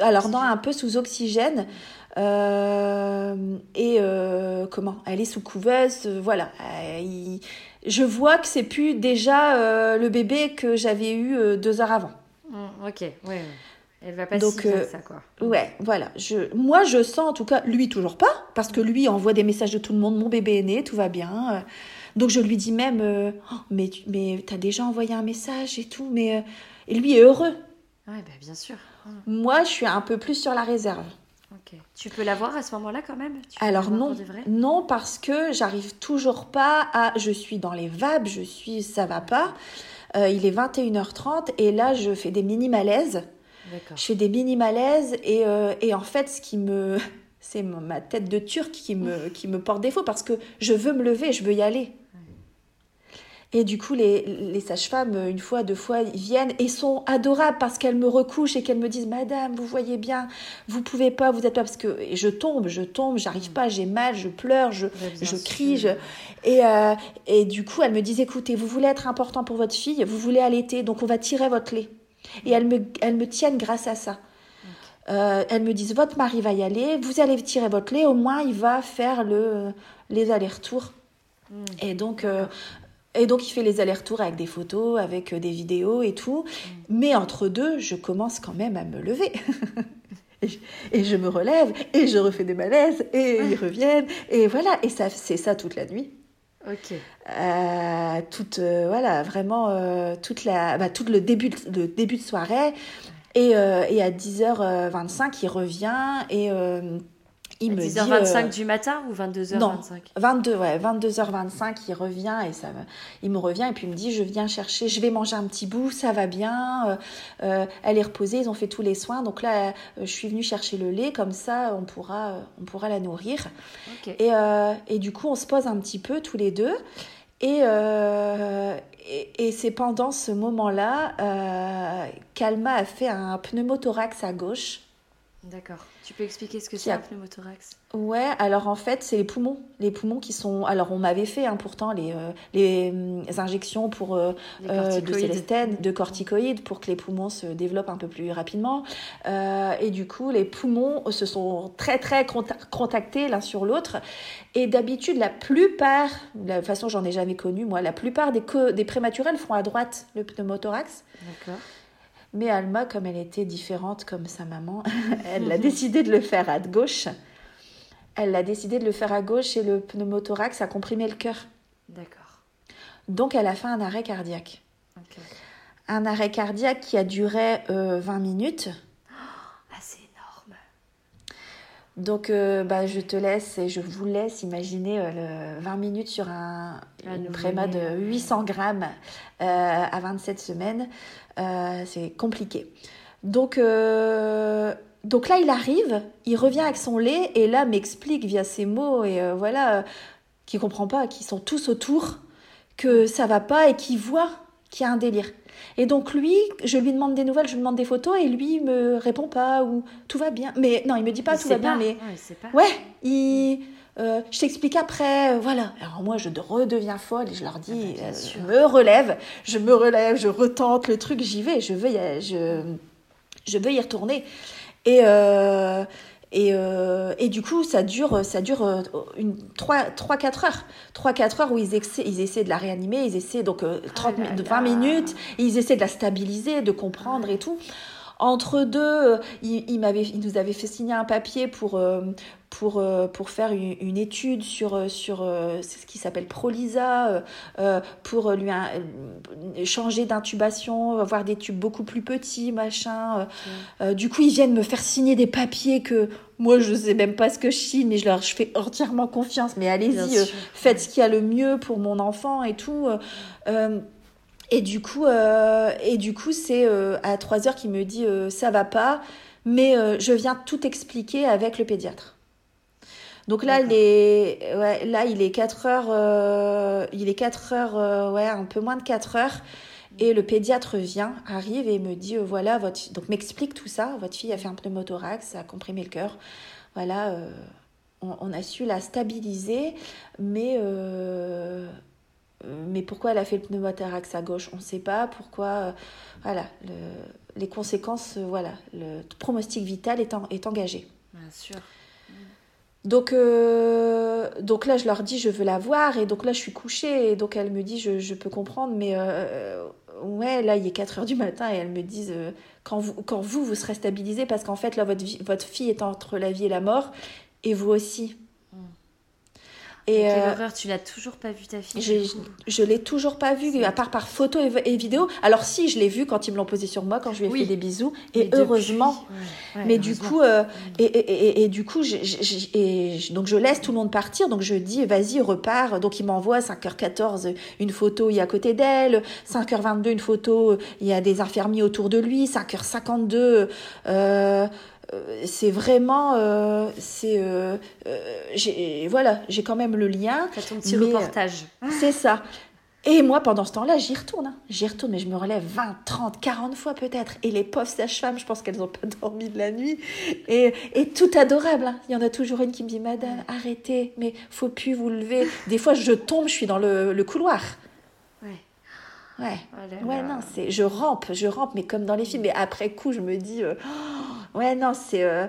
Alors, non, un peu sous oxygène. et comment Elle est sous couveuse. voilà. je vois que c'est plus déjà le bébé que j'avais eu deux heures avant. Mmh, ok, oui. Elle va pas Donc, euh, ça, quoi. Ouais, voilà. Je, moi, je sens, en tout cas, lui, toujours pas, parce que lui envoie des messages de tout le monde, mon bébé est né, tout va bien. Euh. Donc, je lui dis même, euh, oh, mais, mais t'as déjà envoyé un message et tout, mais... et lui est heureux. Ouais, bah, bien sûr. Moi, je suis un peu plus sur la réserve. Ok. Tu peux la voir à ce moment-là quand même? Alors non, non parce que j'arrive toujours pas à... Je suis dans les vapes, je suis... Ça va pas. il est 21h30 et là, je fais des mini-malaises. Je fais des mini malaises et, euh, et en fait, ce qui me. [laughs] C'est ma tête de turc qui me, qui me porte défaut parce que je veux me lever, je veux y aller. Et du coup, les, les sages-femmes, une fois, deux fois, ils viennent et sont adorables parce qu'elles me recouchent et qu'elles me disent Madame, vous voyez bien, vous pouvez pas, vous êtes pas. Parce que et je tombe, je tombe, j'arrive pas, j'ai mal, je pleure, je, je crie. Et, euh, et du coup, elles me disent Écoutez, vous voulez être important pour votre fille, vous voulez allaiter, donc on va tirer votre lait. Et elles me, elles me tiennent grâce à ça. Euh, elles me disent votre mari va y aller, vous allez tirer votre lait, au moins il va faire le, les allers-retours. Hmm. Et donc, euh, et donc il fait les allers-retours avec des photos, avec euh, des vidéos et tout. Hmm. Mais entre deux, je commence quand même à me lever. [laughs] et, je, me relève et je refais des malaises et ils reviennent et voilà et ça c'est ça toute la nuit. Ok. Euh, toute, euh, voilà, vraiment, euh, toute la, bah, tout le début, le début de soirée. Et, euh, et à 10h25, il revient et euh, il À me 10h25 dit... euh, du matin ou 22h25 non, 22, ouais, 22h25, il revient et ça, il me revient et puis il me dit je viens chercher, je vais manger un petit bout, ça va bien. euh, euh, elle est reposée, ils ont fait tous les soins, donc là je suis venue chercher le lait, comme ça on pourra, on pourra la nourrir. Et, euh, et du coup on se pose un petit peu tous les deux. Et, euh, et, et c'est pendant ce moment-là euh, qu'Alma a fait un pneumothorax à gauche. D'accord. Tu peux expliquer ce que c'est un pneumothorax? Ouais, alors en fait, c'est les poumons. Les poumons qui sont. Alors, on m'avait fait hein, pourtant les, euh, les hum, injections pour, euh, Les euh, de célestène, de corticoïdes pour que les poumons se développent un peu plus rapidement. Euh, et du coup, les poumons se sont très, très conta- contactés l'un sur l'autre. Et d'habitude, la plupart, de la façon j'en ai jamais connu, moi, la plupart des, des prématurés le font à droite, le pneumothorax. D'accord. Mais Alma, comme elle était différente comme sa maman, [laughs] elle a décidé de le faire à gauche. Elle a décidé de le faire à gauche et le pneumothorax a comprimé le cœur. D'accord. Donc elle a fait un arrêt cardiaque. Un arrêt cardiaque qui a duré euh, 20 minutes. Ah, c'est énorme. Donc euh, bah, je te laisse et je vous laisse imaginer euh, le 20 minutes sur un, Un une préma de ouais. 800 grammes euh, à 27 semaines. Euh, c'est compliqué. Donc, euh, donc là, il arrive, il revient avec son lait et là m'explique via ses mots et euh, voilà, euh, qui comprend pas, qui sont tous autour, que ça va pas et qui voit qu'il y a un délire. Et donc lui, je lui demande des nouvelles, je lui demande des photos et lui il me répond pas ou tout va bien. Mais non, il me dit pas Il tout va bien, pas. mais Ouais, il euh, je t'explique après, euh, voilà. Alors moi, je de- redeviens folle et je leur dis, Ah bah, euh, je me relève, je me relève, je retente le truc, j'y vais, je veux y, je, je veux y retourner. Et, euh, et, et du coup, ça dure, ça dure une 3-4 heures. 3-4 heures où ils essaient, ils essaient de la réanimer, ils essaient donc euh, 30, là mi- là. 20 minutes, ils essaient de la stabiliser, de comprendre et tout. Entre deux, il, il m'avait, il nous avait fait signer un papier pour, euh, pour, euh, pour faire une, une étude sur, euh, sur euh, ce qui s'appelle Prolisa, pour lui un- changer d'intubation, avoir des tubes beaucoup plus petits, machin. Euh, du coup, ils viennent me faire signer des papiers que moi, je sais même pas ce que je signe, mais je leur je fais entièrement confiance. Mais allez-y, euh, faites ce qu'il y a le mieux pour mon enfant et tout. euh, euh, et du coup, euh, et du coup, c'est à 3 heures qu'il me dit ça va pas, mais je viens tout expliquer avec le pédiatre. Donc là, D'accord. les, ouais, là, il est 4 heures, euh, il est 4 heures, euh, ouais, un peu moins de 4 heures. Et le pédiatre vient, arrive et me dit, euh, voilà, votre, donc m'explique tout ça. Votre fille a fait un pneumothorax, ça a comprimé le cœur. Voilà, on, on a su la stabiliser, mais, mais pourquoi elle a fait le pneumothorax à gauche? On ne sait pas. Pourquoi euh, Voilà, le- les conséquences, euh, voilà, le pronostic vital est, en- est engagé. Bien sûr. Donc, euh, donc là, je leur dis, je veux la voir. Et donc là, je suis couchée. Et donc, elle me dit, je, je peux comprendre. Mais euh, ouais, là, il est 4 heures du matin. Et elles me disent, euh, quand, vous, quand vous, vous serez stabilisé, parce qu'en fait, là, votre, votre fille est entre la vie et la mort. Et vous aussi. Et, Quelle euh, horreur, tu l'as toujours pas vu ta fille coup je l'ai toujours pas vue, à part par photo et, et vidéo. Alors si, je l'ai vue quand ils me l'ont posée sur moi, quand je lui ai Oui. fait des bisous. Mais Et depuis- heureusement. Ouais, ouais, Mais du coup, euh, et, et, et, et du coup, je, je- je- et je- donc je laisse tout le monde partir. Donc je dis, vas-y, repars. Donc il m'envoie 5h14 une photo, il est à côté d'elle. 5h22 une photo, il y a des infirmiers autour de lui. 5h52, euh, euh, c'est vraiment, euh, c'est, euh, euh, voilà, j'ai quand même le lien. T'as ton petit reportage. C'est ça. Et moi, pendant ce temps-là, j'y retourne. hein. J'y retourne, mais je me relève 20, 30, 40 fois peut-être. Et les pauvres sages-femmes, je pense qu'elles n'ont pas dormi de la nuit. Et, et tout adorable. hein. Il y en a toujours une qui me dit Madame, arrêtez, mais faut plus vous lever. Des fois, je tombe, je suis dans le, le couloir. Ouais. Ouais. Là Ouais, non, c'est, je rampe, je rampe, mais comme dans les films. Mais après coup, je me dis, euh, oh, Ouais, non, c'est. euh,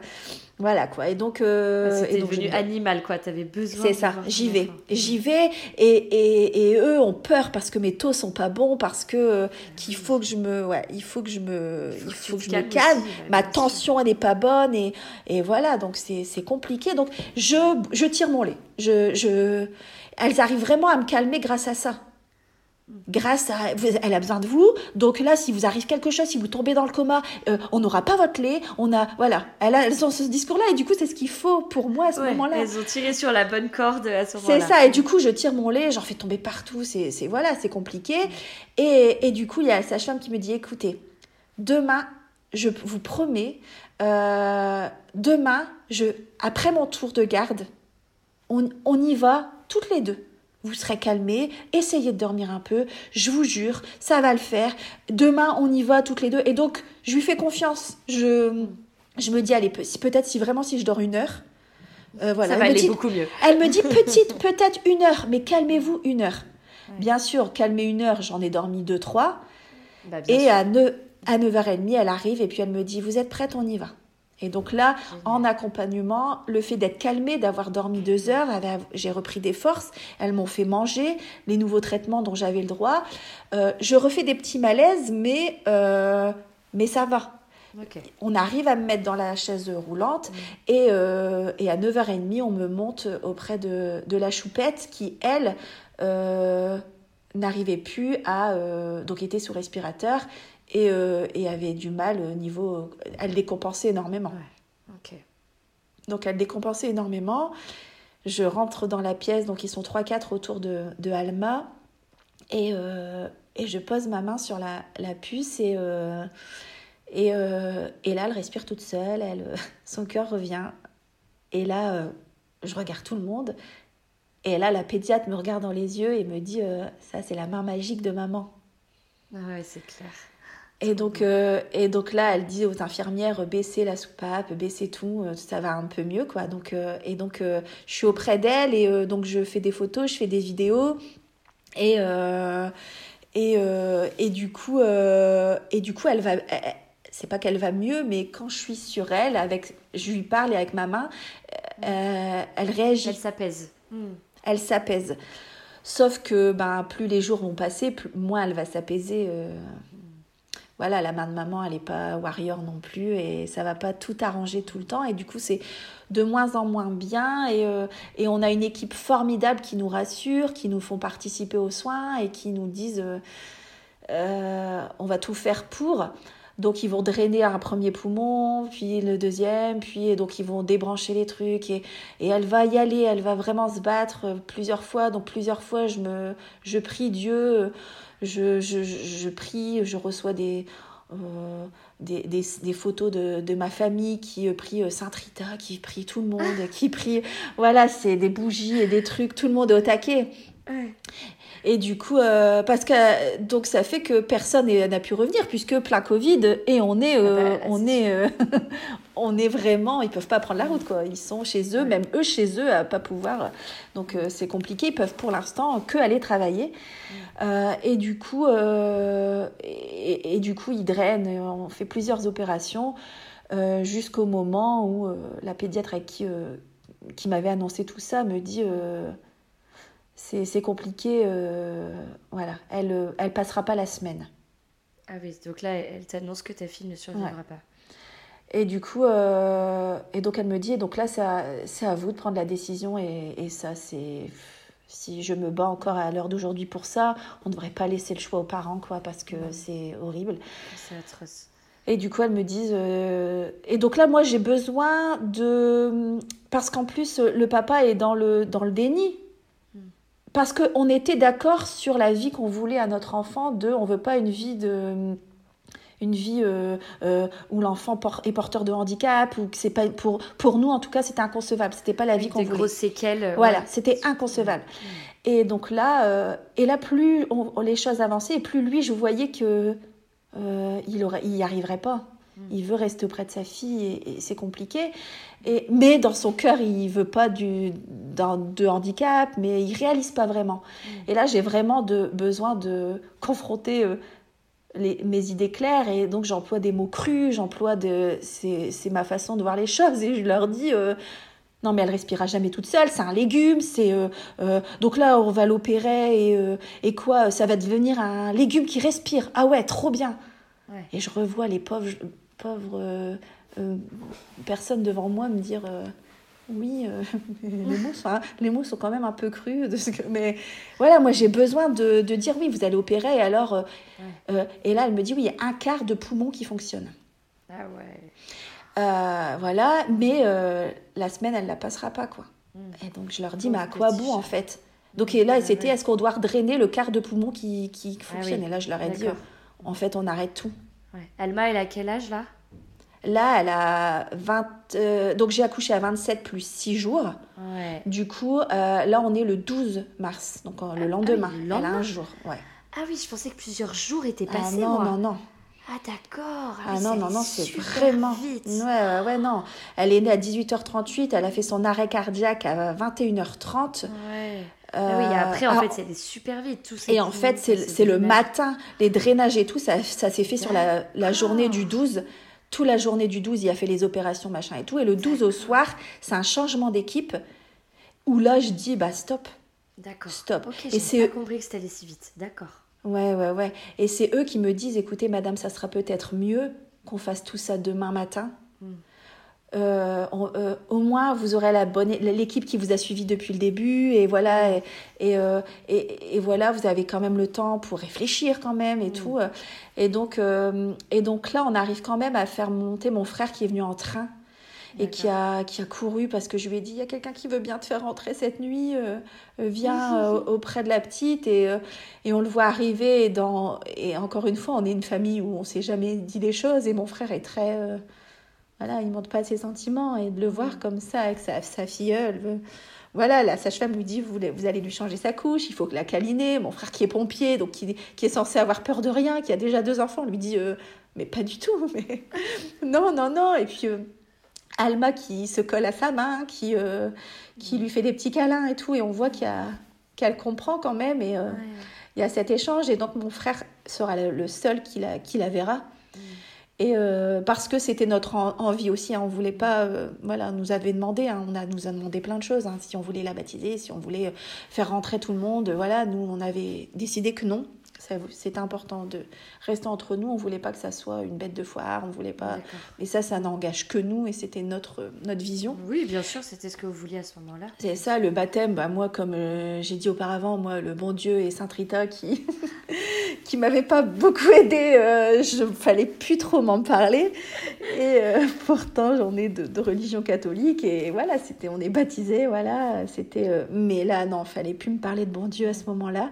voilà quoi. Et donc. euh, Ah, C'était je devenu animal, quoi. T'avais besoin. C'est ça, j'y vais. J'y vais et, et, et eux ont peur parce que mes taux sont pas bons, parce que euh, qu'il faut que je me. Ouais, il faut que je me. Faut Il faut que je me calme. aussi, ouais, Ma tension, elle n'est pas bonne et, et voilà, donc c'est c'est compliqué. Donc je, je tire mon lait. Je, je, elles arrivent vraiment à me calmer grâce à ça. Grâce à, vous- elle a besoin de vous. Donc là, si vous arrive quelque chose, si vous tombez dans le coma, euh, on n'aura pas votre lait. On a, voilà, elles, a- elles ont ce discours-là et du coup, c'est ce qu'il faut pour moi à ce Ouais, moment-là. Elles ont tiré sur la bonne corde à ce C'est moment-là. ça, et du coup, je tire mon lait, j'en fais tomber partout, c'est c'est- voilà, c'est compliqué. Et, et du coup, il y a la sage-femme qui me dit écoutez, demain, je vous promets, euh, demain, je, après mon tour de garde, on, on y va toutes les deux. Vous serez calmés, essayez de dormir un peu, je vous jure, ça va le faire. Demain, on y va toutes les deux. Et donc, je lui fais confiance. Je, je me dis, allez, peut-être si vraiment si je dors une heure, euh, voilà. Ça va aller dit- beaucoup mieux. elle me dit [laughs] petite, peut-être une heure, mais calmez-vous une heure. Bien sûr, calmer une heure, j'en ai dormi deux, trois. Bah, Et sûr. à, ne- à 9h30, elle arrive et puis elle me dit Vous êtes prête, on y va. Et donc là, en accompagnement, le fait d'être calmée, d'avoir dormi deux heures, j'ai repris des forces. Elles m'ont fait manger les nouveaux traitements dont j'avais le droit. Euh, je refais des petits malaises, mais, euh, mais ça va on arrive à me mettre dans la chaise roulante et, euh, et à 9h30, on me monte auprès de, de la choupette qui, elle, n'arrivait plus à... donc était sous respirateur et, euh, et avait du mal au niveau... Elle décompensait énormément. Ok. Donc elle décompensait énormément. Je rentre dans la pièce, donc ils sont 3-4 autour de, de Alma. Et, euh, et je pose ma main sur la, la puce et, euh, et, euh, et là elle respire toute seule, elle, euh, son cœur revient. Et là euh, je regarde tout le monde. Et là la pédiatre me regarde dans les yeux et me dit euh, Ça c'est la main magique de maman. Ah ouais, c'est clair. Et donc, euh, et donc là, elle dit aux infirmières euh, baissez la soupape, baissez tout, euh, ça va un peu mieux quoi. Donc, euh, et donc euh, je suis auprès d'elle et euh, donc je fais des photos, je fais des vidéos et euh, et, euh, et du coup euh, et du coup elle va, c'est pas qu'elle va mieux, mais quand je suis sur elle, avec, je lui parle et avec ma main, euh, elle réagit Elle s'apaise. Hmm. elle s'apaise. Sauf que ben, plus les jours vont passer, plus, moins elle va s'apaiser. Voilà, la main de maman, elle n'est pas warrior non plus et ça va pas tout arranger tout le temps. Et du coup, c'est de moins en moins bien. Et, euh, on a une équipe formidable qui nous rassure, qui nous font participer aux soins et qui nous disent euh, euh, on va tout faire pour. Donc ils vont drainer un premier poumon, puis le deuxième, puis donc ils vont débrancher les trucs. Et, et elle va y aller, elle va vraiment se battre euh, plusieurs fois. Donc plusieurs fois je me je prie Dieu, je, je, je, prie, je reçois des euh, des, des, des photos de, de ma famille qui euh, prie Sainte Rita, qui prie tout le monde, qui prie voilà, c'est des bougies et des trucs, tout le monde est au taquet. Et du coup, euh, parce que donc ça fait que personne n'a pu revenir puisque plein Covid et on est, euh, Ah bah, là, on est, euh, [laughs] on est vraiment, ils peuvent pas prendre la route quoi. Ils sont chez eux, même eux chez eux à pas pouvoir. Donc euh, c'est compliqué. Ils peuvent pour l'instant que aller travailler. Euh, et du coup, euh, et, et du coup, ils drainent. On fait plusieurs opérations euh, jusqu'au moment où euh, la pédiatre avec qui, euh, qui m'avait annoncé tout ça me dit. C'est compliqué, euh, voilà, elle euh, elle passera pas la semaine. Ah oui, donc là, elle t'annonce que ta fille ne survivra Ouais. pas. Et du coup, euh, et donc elle me dit, et donc là, c'est à, c'est à vous de prendre la décision, et, et ça, c'est. Si je me bats encore à l'heure d'aujourd'hui pour ça, on ne devrait pas laisser le choix aux parents, quoi, parce que c'est horrible. C'est atroce. Et du coup, elles me disent. euh, Et donc là, moi, j'ai besoin de. Parce qu'en plus, le papa est dans le, dans le déni. Parce qu'on était d'accord sur la vie qu'on voulait à notre enfant, de on veut pas une vie de une vie euh, euh, où l'enfant est porteur de handicap ou que c'est pas pour pour nous en tout cas c'était inconcevable c'était pas la vie qu'on des voulait grosses séquelles. euh, voilà, ouais. c'était inconcevable. Et donc là, euh, et là plus on- les choses avançaient, et plus lui, je voyais que il aurait, il y arriverait pas. Il veut rester auprès de sa fille et, et c'est compliqué. Et mais dans son cœur, il veut pas du de handicap, mais il réalise pas vraiment. Et là, j'ai vraiment de besoin de confronter. euh, mes idées claires et donc j'emploie des mots crus, j'emploie de. C'est ma façon de voir les choses et je leur dis. non mais elle respirera jamais toute seule, c'est un légume, c'est donc là on va l'opérer et, et quoi, ça va devenir un légume qui respire. Ah ouais, trop bien. Et je revois les pauvres pauvres personnes devant moi me dire oui, euh, [laughs] les, mots sont, les mots sont quand même un peu crus. De ce que, mais voilà, moi j'ai besoin de, de, dire oui, vous allez opérer. Et alors, euh, euh, et là, elle me dit oui, il y a un quart de poumon qui fonctionne. Ah ouais. voilà, mais la semaine, elle ne la passera pas, quoi. Hmm. Et donc je leur dis, mais à quoi bon en fait? Donc et là, c'était est-ce qu'on doit drainer le quart de poumon qui, qui ah fonctionne? Et là, je leur ai dit, en fait, on arrête tout. Ouais. Alma, elle a quel âge là? Là, elle a 20. Euh, donc, j'ai accouché à 27 plus 6 jours. Du coup, euh, là, on est le 12 mars, donc euh, le ah lendemain. elle a un jour. Ouais. Ah oui, je pensais que plusieurs jours étaient ah passés. Ah non, non, non. Ah d'accord. Ah, ah non, non, non, c'est vraiment vite. Ouais, ouais, non. Elle est née à 18h38, elle a fait son arrêt cardiaque à 21h30. Ouais. Ah oui, après, en fait, c'est super vite. Tout et en fait, c'est le matin, les drainages et tout, ça, ça s'est fait sur la, la journée du 12 toute la journée du 12, il a fait les opérations, machin et tout. Et le 12 au soir, c'est un changement d'équipe où là, je dis, bah stop. D'accord. Stop. et c'est pas compris que c'était allé si vite. D'accord. Ouais, ouais, ouais. Et c'est eux qui me disent, écoutez, madame, ça sera peut-être mieux qu'on fasse tout ça demain matin. Hmm. Euh, euh, au moins vous aurez la bonne l'équipe qui vous a suivi depuis le début et voilà et, euh, et, et, voilà vous avez quand même le temps pour réfléchir quand même et mm. tout et donc et donc là on arrive quand même à faire monter mon frère qui est venu en train et qui a qui a couru parce que je lui ai dit il y a quelqu'un qui veut bien te faire rentrer cette nuit viens auprès de la petite et et on le voit arriver dans et encore une fois on est une famille où on s'est jamais dit des choses et mon frère est très voilà, il montre pas ses sentiments et de le voir mm. comme ça avec sa, sa filleule. Voilà, la sage-femme lui dit vous, vous, allez lui changer sa couche, il faut que la câliner. Mon frère qui est pompier, donc qui, qui, est censé avoir peur de rien, qui a déjà deux enfants, lui dit euh, mais pas du tout, mais [laughs] non, non, non. Et puis euh, Alma qui se colle à sa main, qui, euh, qui lui fait des petits câlins et tout, et on voit qu'elle comprend quand même. Et il y a cet échange, et donc mon frère sera le seul qui la, qui la verra. Et euh, parce que c'était notre envie aussi, hein, on voulait pas, euh, voilà, nous avait demandé, hein, on a, nous a demandé plein de choses, hein, si on voulait la baptiser, si on voulait euh, faire rentrer tout le monde, voilà, nous on avait décidé que non, c'était important de rester entre nous. On voulait pas que ça soit une bête de foire. On voulait pas. Mais ça, ça n'engage que nous et c'était notre notre vision. Oui, bien sûr, c'était ce que vous vouliez à ce moment-là. C'est ça, le baptême. Bah, moi, comme euh, j'ai dit auparavant, moi, le bon Dieu et Saint Rita qui [laughs] qui m'avait pas beaucoup aidé. Euh, je fallait plus trop m'en parler. Et euh, [laughs] pourtant, j'en ai de, religion catholique et voilà, c'était on est baptisé, voilà, c'était. mais là, non, fallait plus me parler de bon Dieu à ce moment-là.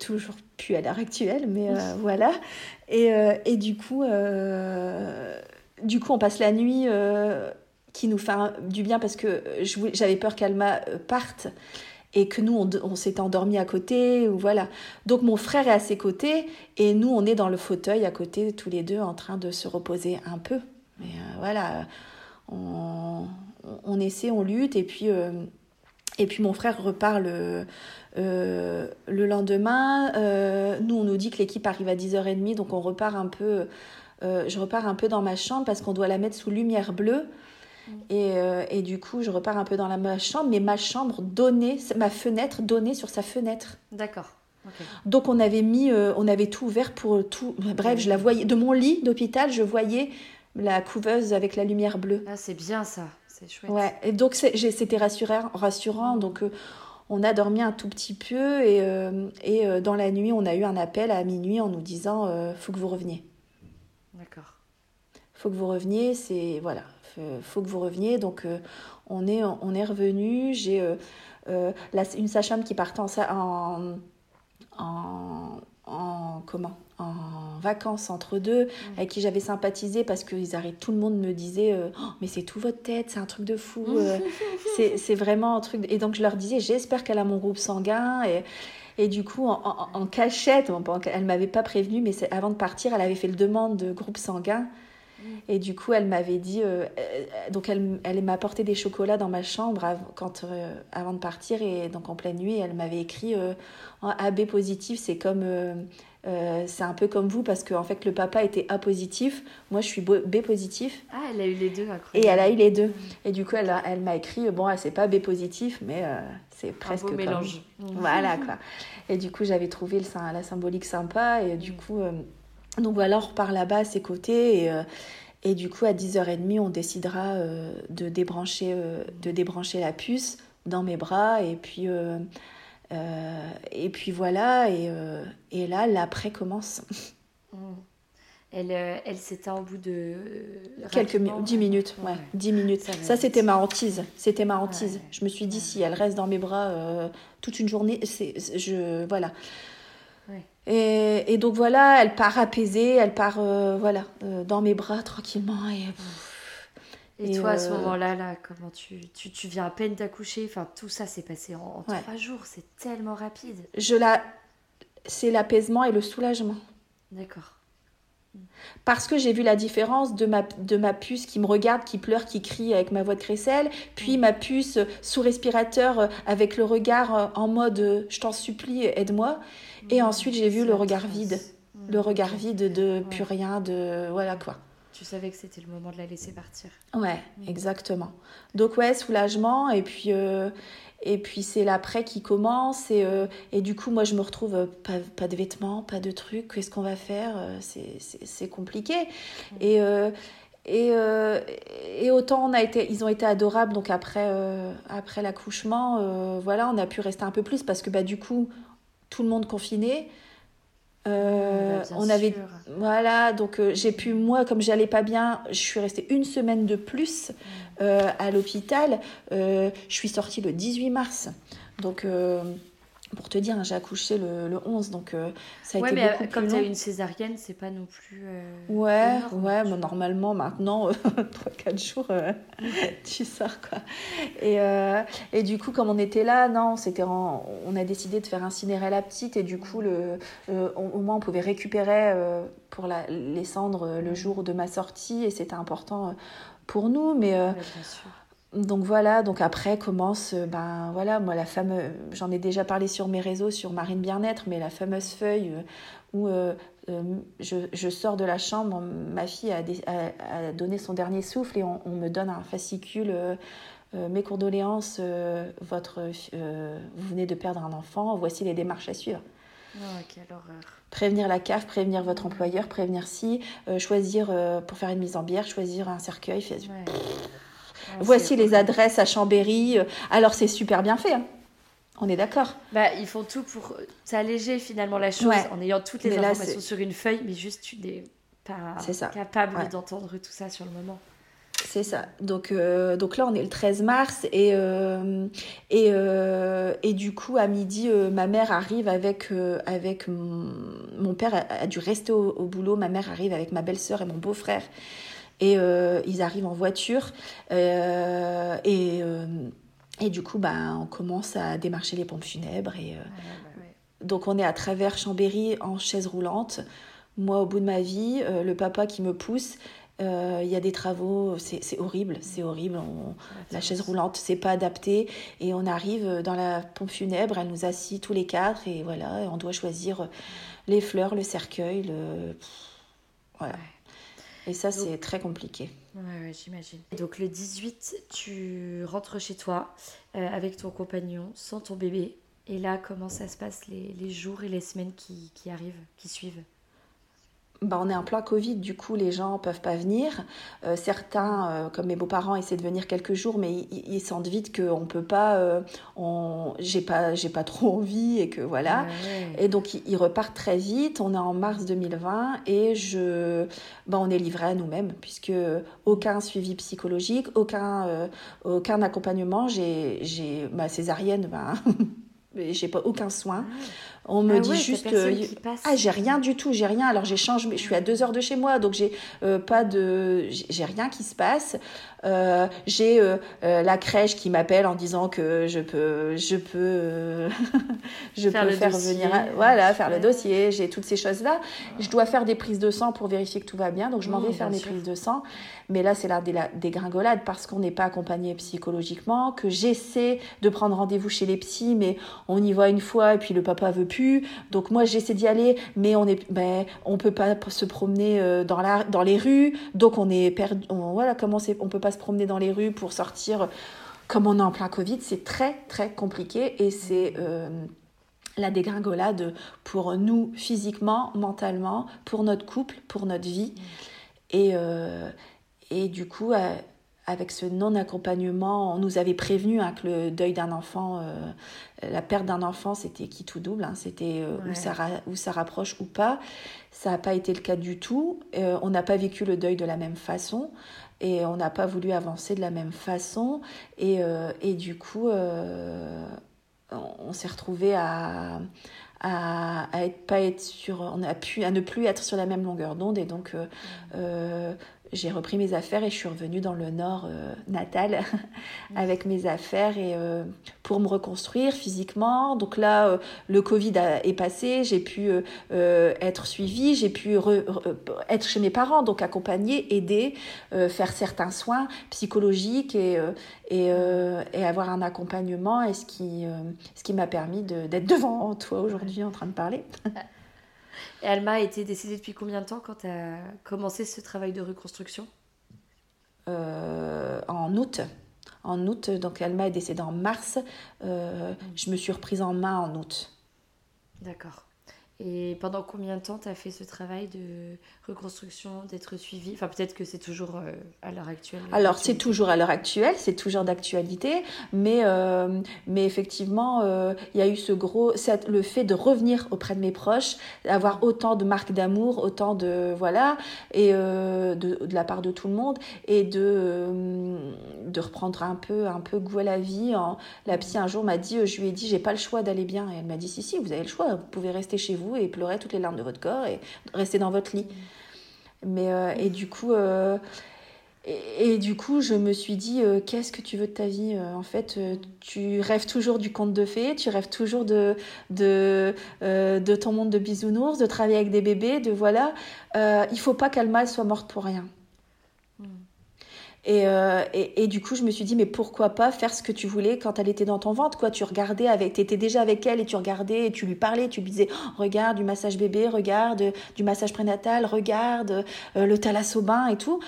toujours plus à l'heure actuelle, mais euh, voilà. Et, euh, et, du coup, euh, du coup, on passe la nuit qui nous fait du bien parce que j'avais peur qu'Alma parte et que nous, on, on s'était endormi à côté, ou voilà. Donc mon frère est à ses côtés et nous, on est dans le fauteuil à côté, tous les deux, en train de se reposer un peu. Mais voilà, on, on, essaie, on lutte, et puis, et puis mon frère repart le, euh, le lendemain, euh, nous, on nous dit que l'équipe arrive à 10h30, donc on repart un peu, euh, je repars un peu dans ma chambre parce qu'on doit la mettre sous lumière bleue. Mm. Et, et, du coup, je repars un peu dans la, ma chambre, mais ma chambre donnait, ma fenêtre donnait sur sa fenêtre. D'accord. Donc on avait mis, on avait tout ouvert pour tout. Bref, je la voyais de mon lit d'hôpital, je voyais la couveuse avec la lumière bleue. Ah, c'est bien ça, c'est chouette. Ouais, et donc c'était rassurant, rassurant. Donc on a dormi un tout petit peu et, euh, et euh, dans la nuit, on a eu un appel à minuit en nous disant euh, faut que vous reveniez. D'accord. Faut que vous reveniez, c'est voilà, faut, faut que vous reveniez. Donc on est on est revenu. J'ai une sage-femme qui partait en, en, en comment? En vacances entre deux, mm. avec qui j'avais sympathisé parce arrêtent, tout le monde me disait euh, oh, mais c'est tout votre tête, c'est un truc de fou, euh, [laughs] c'est vraiment un truc. Et donc je leur disais j'espère qu'elle a mon groupe sanguin et et du coup, en, cachette, elle m'avait pas prévenu, mais avant de partir, elle avait fait le demande de groupe sanguin. Mm. Et du coup, elle m'avait dit, euh, donc elle, elle m'a apporté des chocolats dans ma chambre quand, avant de partir. Et donc en pleine nuit, elle m'avait écrit en AB positif, c'est comme Euh, c'est un peu comme vous parce que en fait le papa était A positif, moi je suis B positif. Ah, elle a eu les deux. Et elle a eu les deux. Et du coup elle, elle m'a écrit bon c'est pas B positif mais euh, c'est presque un beau mélange. Voilà quoi. Et du coup j'avais trouvé le, la symbolique sympa et du coup euh, donc voilà on repart là-bas à ses côtés et et du coup à 10h30 on décidera de débrancher de débrancher la puce dans mes bras et puis euh, et puis voilà, et, euh, et là, l'après commence. Mm. Elle, euh, elle s'éteint au bout de. Quelques minutes, 10 minutes, ouais, 10 minutes. Ça, c'était ma hantise. C'était ma hantise. Je me suis dit, si elle reste dans mes bras toute une journée, c'est. Je. Voilà. Et, et, donc voilà, elle part apaisée, elle part voilà, dans mes bras tranquillement. Et, et, toi, à ce euh, moment-là, là, comment tu, tu, tu, viens à peine d'accoucher, enfin, tout ça s'est passé en, trois jours, c'est tellement rapide. Je la... C'est l'apaisement et le soulagement. D'accord. Parce que j'ai vu la différence de ma, de ma puce qui me regarde, qui pleure, qui crie avec ma voix de crécelle, puis mm. ma puce sous respirateur euh, avec le regard euh, en mode je t'en supplie, aide-moi. Et mm. ensuite, j'ai vu le regard vide. Le mm. regard vide de plus rien, de. Voilà quoi tu savais que c'était le moment de la laisser partir. Ouais, exactement. Donc ouais, soulagement et puis euh, et puis c'est l'après qui commence et, euh, et du coup moi je me retrouve euh, pas, pas de vêtements, pas de trucs, qu'est-ce qu'on va faire C'est compliqué. Et et, et, autant on a été, ils ont été adorables, donc après, après l'accouchement, voilà, on a pu rester un peu plus parce que bah, du coup, tout le monde confiné, euh, on avait voilà donc euh, j'ai pu moi comme j'allais pas bien je suis restée une semaine de plus euh, à l'hôpital. Je suis sortie le 18 mars. Donc pour te dire, hein, j'ai accouché le, le, 11, donc euh, ça a été mais beaucoup comme tu as une césarienne, c'est pas non plus. Euh, ouais, ouais, mais normalement, maintenant, 3-4 euh, [laughs] jours, [laughs] tu sors quoi. Et, et du coup, comme on était là, non, c'était on a décidé de faire incinérer la petite, et du coup, le, au moins, on pouvait récupérer pour la, les cendres le jour de ma sortie, et c'était important pour nous, mais. bien sûr donc voilà, donc après commence, euh, ben voilà, moi la fameuse, j'en ai déjà parlé sur mes réseaux, sur Marine Bien-être, mais la fameuse feuille euh, où euh, je, sors de la chambre, ma fille a, donné son dernier souffle et on, me donne un fascicule. mes condoléances, votre, vous venez de perdre un enfant, voici les démarches à suivre. Oh, quelle horreur. Prévenir la CAF, prévenir votre employeur, prévenir si, choisir pour faire une mise en bière, choisir un cercueil. Voici les adresses à Chambéry. Alors c'est super bien fait. Hein. On est d'accord. Bah, ils font tout pour s'alléger finalement la chose en ayant toutes les informations sur une feuille, mais juste tu n'es pas capable d'entendre tout ça sur le moment. C'est ça. Donc, euh, donc là, on est le 13 mars et, euh, et, euh, et, du coup, à midi, ma mère arrive avec, avec mon, père a, dû rester au, au, boulot. Ma mère arrive avec ma belle-sœur et mon beau-frère. Et euh, ils arrivent en voiture. Euh, et, euh, et du coup, bah, on commence à démarcher les pompes funèbres. Et, Donc on est à travers Chambéry en chaise roulante. Moi, au bout de ma vie, le papa qui me pousse, il y a des travaux, c'est horrible, c'est horrible. la chaise roulante, c'est pas adapté. Et on arrive dans la pompe funèbre, elle nous assit tous les quatre, et voilà, on doit choisir les fleurs, le cercueil, le. Voilà. Et ça, c'est très compliqué. Ouais, j'imagine. Donc le 18, tu rentres chez toi euh, avec ton compagnon, sans ton bébé. Et là, comment ça se passe les, les jours et les semaines qui, qui arrivent, qui suivent? Bah, on est en plein Covid, du coup les gens peuvent pas venir. Euh, certains, euh, comme mes beaux-parents, essaient de venir quelques jours, mais ils, sentent vite qu'on peut pas, euh, on, j'ai pas, j'ai pas trop envie et que voilà. Et donc ils, repartent très vite. On est en mars 2020 et je, bah, on est livré à nous-mêmes puisque aucun suivi psychologique, aucun, aucun accompagnement. J'ai, j'ai ma césarienne, ben, [laughs] j'ai pas aucun soin. On me ah dit juste euh, ah j'ai rien du tout, j'ai rien. Alors j'échange, mais je suis à deux heures de chez moi, donc j'ai euh, pas de, j'ai rien qui se passe. Euh, j'ai la crèche qui m'appelle en disant que je peux, je peux, [laughs] je faire peux faire venir, voilà, faire le dossier. J'ai toutes ces choses là. Je dois faire des prises de sang pour vérifier que tout va bien, donc je m'en vais faire des prises de sang. Mais là c'est la dégringolade parce qu'on n'est pas accompagné psychologiquement, que j'essaie de prendre rendez-vous chez les psys, mais on y voit une fois et puis le papa veut plus pu. Donc moi j'essaie d'y aller, mais on est, ben, on peut pas se promener euh, dans la, dans les rues. Donc on est perdu. On, voilà comment c'est, on peut pas se promener dans les rues pour sortir. Comme on est en plein Covid, c'est très très compliqué et c'est euh, la dégringolade pour nous physiquement, mentalement, pour notre couple, pour notre vie. Et, euh, et du coup, avec ce non-accompagnement, on nous avait prévenu hein, que le deuil d'un enfant, euh, la perte d'un enfant, c'était qui tout double, hein, c'était euh, où, ça où ça rapproche ou pas. Ça n'a pas été le cas du tout. Euh, on n'a pas vécu le deuil de la même façon et on n'a pas voulu avancer de la même façon. Et, et du coup, on s'est retrouvé à, à, être, pas être sur, on a pu à ne plus être sur la même longueur d'onde et donc j'ai repris mes affaires et je suis revenue dans le nord euh, natal [laughs] avec mes affaires et euh, pour me reconstruire physiquement. Donc là, euh, le Covid est passé, j'ai pu être suivie, j'ai pu être chez mes parents, donc accompagner, aider, faire certains soins psychologiques et, et, avoir un accompagnement et ce qui, ce qui m'a permis d'être devant toi aujourd'hui en train de parler. [laughs] Et Alma a été décédée depuis combien de temps quand tu as commencé ce travail de reconstruction? Euh, En août. En août, donc Alma est décédée en mars. Euh, je me suis reprise en main en août. D'accord. Et pendant combien de temps tu as fait ce travail de reconstruction, d'être suivi Enfin, peut-être que c'est toujours euh, à l'heure actuelle. Alors, c'est toujours à l'heure actuelle, c'est toujours d'actualité, mais, euh, mais effectivement, euh, il y a eu ce gros. le fait de revenir auprès de mes proches, d'avoir autant de marques d'amour, autant de. Voilà, et de, de, la part de tout le monde, et de, de reprendre un peu, un peu goût à la vie. La psy, un jour, m'a dit je lui ai dit, j'ai pas le choix d'aller bien. Et elle m'a dit si, si, vous avez le choix, vous pouvez rester chez vous et pleurer toutes les larmes de votre corps et rester dans votre lit. Mais, euh, et du coup. Euh, et, du coup, je me suis dit, euh, qu'est-ce que tu veux de ta vie En fait, tu rêves toujours du conte de fées, tu rêves toujours de, de, de ton monde de bisounours, de travailler avec des bébés, de voilà. il faut pas qu'Alma soit morte pour rien. Euh, et, et, du coup, je me suis dit, mais pourquoi pas faire ce que tu voulais quand elle était dans ton ventre, quoi. Tu regardais avec, tu étais déjà avec elle et tu regardais et tu lui parlais, tu lui disais, oh, regarde du massage bébé, regarde du massage prénatal, regarde euh, le thalassobain et tout.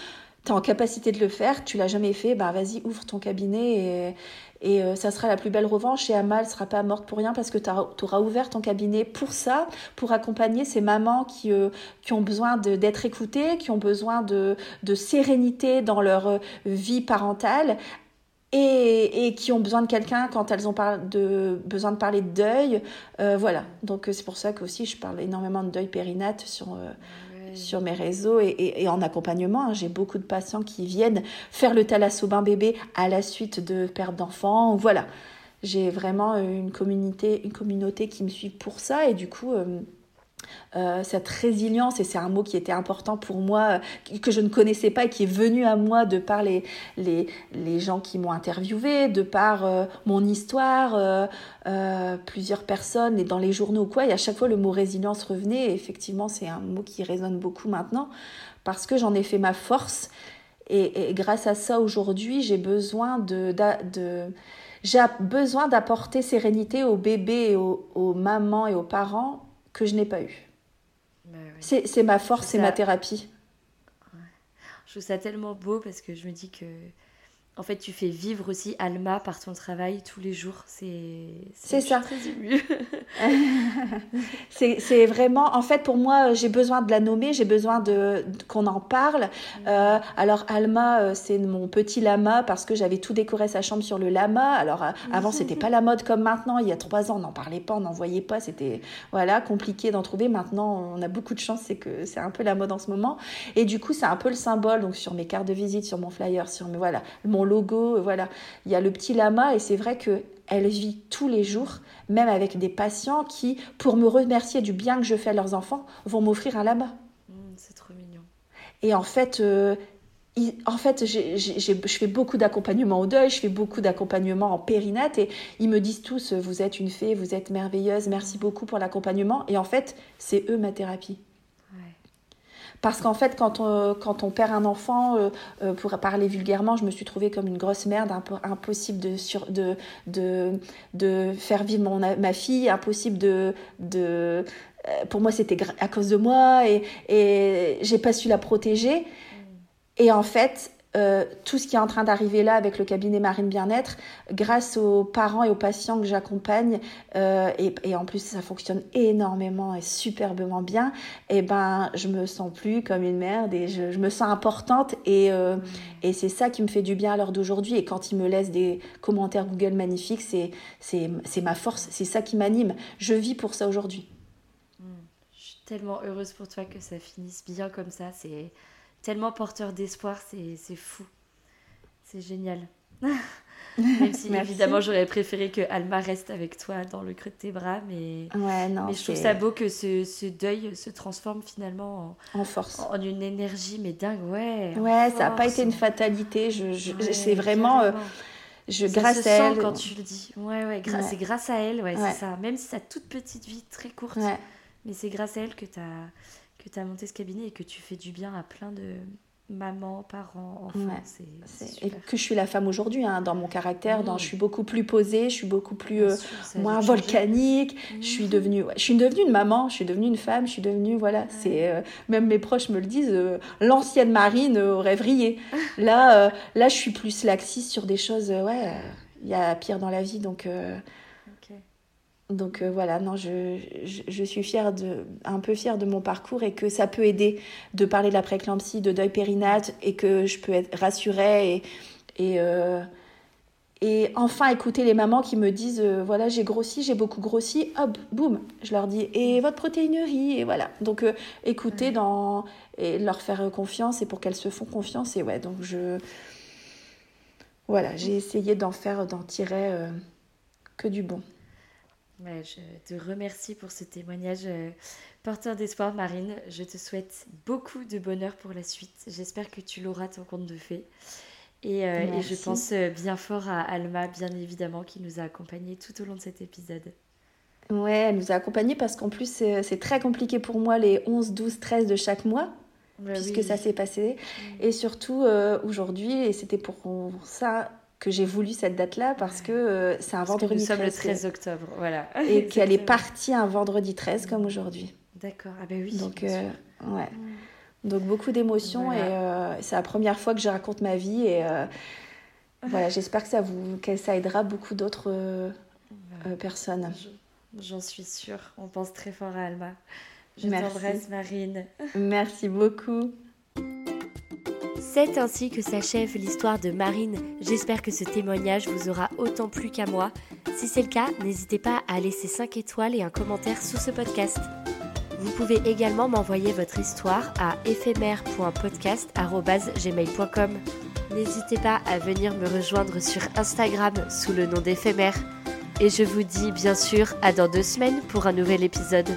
Tu es en capacité de le faire, tu l'as jamais fait, bah vas-y, ouvre ton cabinet et, euh, ça sera la plus belle revanche. Et Amal sera pas morte pour rien parce que tu auras ouvert ton cabinet pour ça, pour accompagner ces mamans qui, euh, qui ont besoin d'être écoutées, qui ont besoin de, de sérénité dans leur euh, vie parentale. Et, et, qui ont besoin de quelqu'un quand elles ont de, besoin de parler de deuil. voilà, donc c'est pour ça que aussi je parle énormément de deuil périnate sur, sur mes réseaux et, en accompagnement. Hein. J'ai beaucoup de patients qui viennent faire le thalassobain bébé à la suite de perte d'enfants. Voilà, j'ai vraiment une communauté, une communauté qui me suit pour ça et du coup. Euh, euh, cette résilience, et c'est un mot qui était important pour moi, euh, que je ne connaissais pas et qui est venu à moi de par les, les, les gens qui m'ont interviewé, de par euh, mon histoire, plusieurs personnes et dans les journaux quoi, et à chaque fois le mot résilience revenait, et effectivement c'est un mot qui résonne beaucoup maintenant, parce que j'en ai fait ma force, et, grâce à ça aujourd'hui j'ai besoin de, de, j'ai besoin d'apporter sérénité aux bébés, et aux, aux mamans et aux parents que je n'ai pas eu. Bah c'est ma force, c'est ma thérapie. Je trouve ça tellement beau parce que je me dis que en fait, tu fais vivre aussi Alma par ton travail tous les jours. C'est ça. [laughs] c'est vraiment, en fait, pour moi, j'ai besoin de la nommer, j'ai besoin de, qu'on en parle. Euh, alors, Alma, euh, c'est mon petit lama parce que j'avais tout décoré sa chambre sur le lama. Alors, euh, avant, c'était pas la mode comme maintenant. Il y a trois ans, on n'en parlait pas, on n'en voyait pas. C'était voilà compliqué d'en trouver. Maintenant, on a beaucoup de chance, c'est que c'est un peu la mode en ce moment. Et du coup, c'est un peu le symbole. Donc, sur mes cartes de visite, sur mon flyer, sur mes voilà, mon logo, euh, voilà. Il y a le petit lama et c'est vrai que elle vit tous les jours, même avec des patients qui, pour me remercier du bien que je fais à leurs enfants, vont m'offrir un lama. Mmh, c'est trop mignon. Et en fait, euh, en fait, je fais beaucoup d'accompagnement au deuil, je fais beaucoup d'accompagnement en périnate et ils me disent tous, vous êtes une fée, vous êtes merveilleuse, merci beaucoup pour l'accompagnement. Et en fait, c'est eux ma thérapie. Parce qu'en fait, quand on, quand on perd un enfant, pour parler vulgairement, je me suis trouvée comme une grosse merde, impossible de, sur, de, de, de faire vivre mon, ma fille, impossible de... de pour moi, c'était à cause de moi et, et j'ai pas su la protéger. Et en fait, euh, tout ce qui est en train d'arriver là avec le cabinet Marine Bien-être, grâce aux parents et aux patients que j'accompagne, euh, et, en plus ça fonctionne énormément et superbement bien, et eh ben je me sens plus comme une merde et je, me sens importante et, euh, mmh. et c'est ça qui me fait du bien à l'heure d'aujourd'hui. Et quand ils me laissent des commentaires Google magnifiques, c'est, c'est, ma force, c'est ça qui m'anime. Je vis pour ça aujourd'hui. Mmh. Je suis tellement heureuse pour toi que ça finisse bien comme ça. C'est tellement porteur d'espoir, c'est fou. C'est génial. [laughs] Même si évidemment j'aurais préféré que Alma reste avec toi dans le creux de tes bras, mais, ouais, non, mais je trouve ça beau que ce, ce, deuil se transforme finalement en, en force, en, une énergie, mais dingue, ouais. Ouais, ça n'a pas été une fatalité. Je, je c'est vraiment, euh, je ça grâce se à sent elle. quand tu le dis. Ouais, ouais, c'est grâce à elle, ouais, c'est ça. Même si sa toute petite vie très courte, mais c'est grâce à elle que tu as que tu as monté ce cabinet et que tu fais du bien à plein de mamans, parents, enfants. et que je suis la femme aujourd'hui, hein, dans mon caractère, dans, je suis beaucoup plus posée, je suis beaucoup plus euh, moins volcanique, je suis mhm. devenue, je suis devenue une maman, je suis devenue une femme, je suis devenue voilà, c'est euh, même mes proches me le disent, euh, l'ancienne Marine aurait vrillé. [laughs] là, là, je suis plus laxiste sur des choses, ouais, il y a pire dans la vie, donc. Donc euh, voilà, non, je, je, suis fière de, un peu fière de mon parcours et que ça peut aider de parler de la préclampsie, de deuil périnate et que je peux être rassurée et, et, euh, et enfin écouter les mamans qui me disent euh, voilà, j'ai grossi, j'ai beaucoup grossi, hop, boum, je leur dis et votre protéinerie et voilà. Donc écouter dans, et leur faire confiance et pour qu'elles se font confiance et ouais, donc je. Voilà, j'ai essayé d'en faire, d'en tirer que du bon je te remercie pour ce témoignage euh, porteur d'espoir, Marine. Je te souhaite beaucoup de bonheur pour la suite. J'espère que tu l'auras ton compte de fée. Et, euh, je pense euh, bien fort à Alma, bien évidemment, qui nous a accompagnés tout au long de cet épisode. Ouais, elle nous a accompagnés parce qu'en plus, c'est très compliqué pour moi les 11, 12, 13 de chaque mois. puisque ça s'est passé. Mm. Et surtout, aujourd'hui, et c'était pour ça que j'ai voulu cette date-là parce que euh, c'est un vendredi nous 13. sommes le 13 octobre, voilà. Et qu'elle est partie un vendredi 13 comme aujourd'hui. D'accord, ah ben oui. Donc, euh, ouais. Mm. Donc beaucoup d'émotions et euh, c'est la première fois que je raconte ma vie et [laughs] voilà, j'espère que ça vous que ça aidera beaucoup d'autres personnes. J'en suis sûre. On pense très fort à Alma. Je t'embrasse Marine. [laughs] Merci beaucoup. C'est ainsi que s'achève l'histoire de Marine. J'espère que ce témoignage vous aura autant plu qu'à moi. Si c'est le cas, n'hésitez pas à laisser 5 étoiles et un commentaire sous ce podcast. Vous pouvez également m'envoyer votre histoire à éphémère.podcast.gmail.com. N'hésitez pas à venir me rejoindre sur Instagram sous le nom d'éphémère. Et je vous dis bien sûr à dans deux semaines pour un nouvel épisode.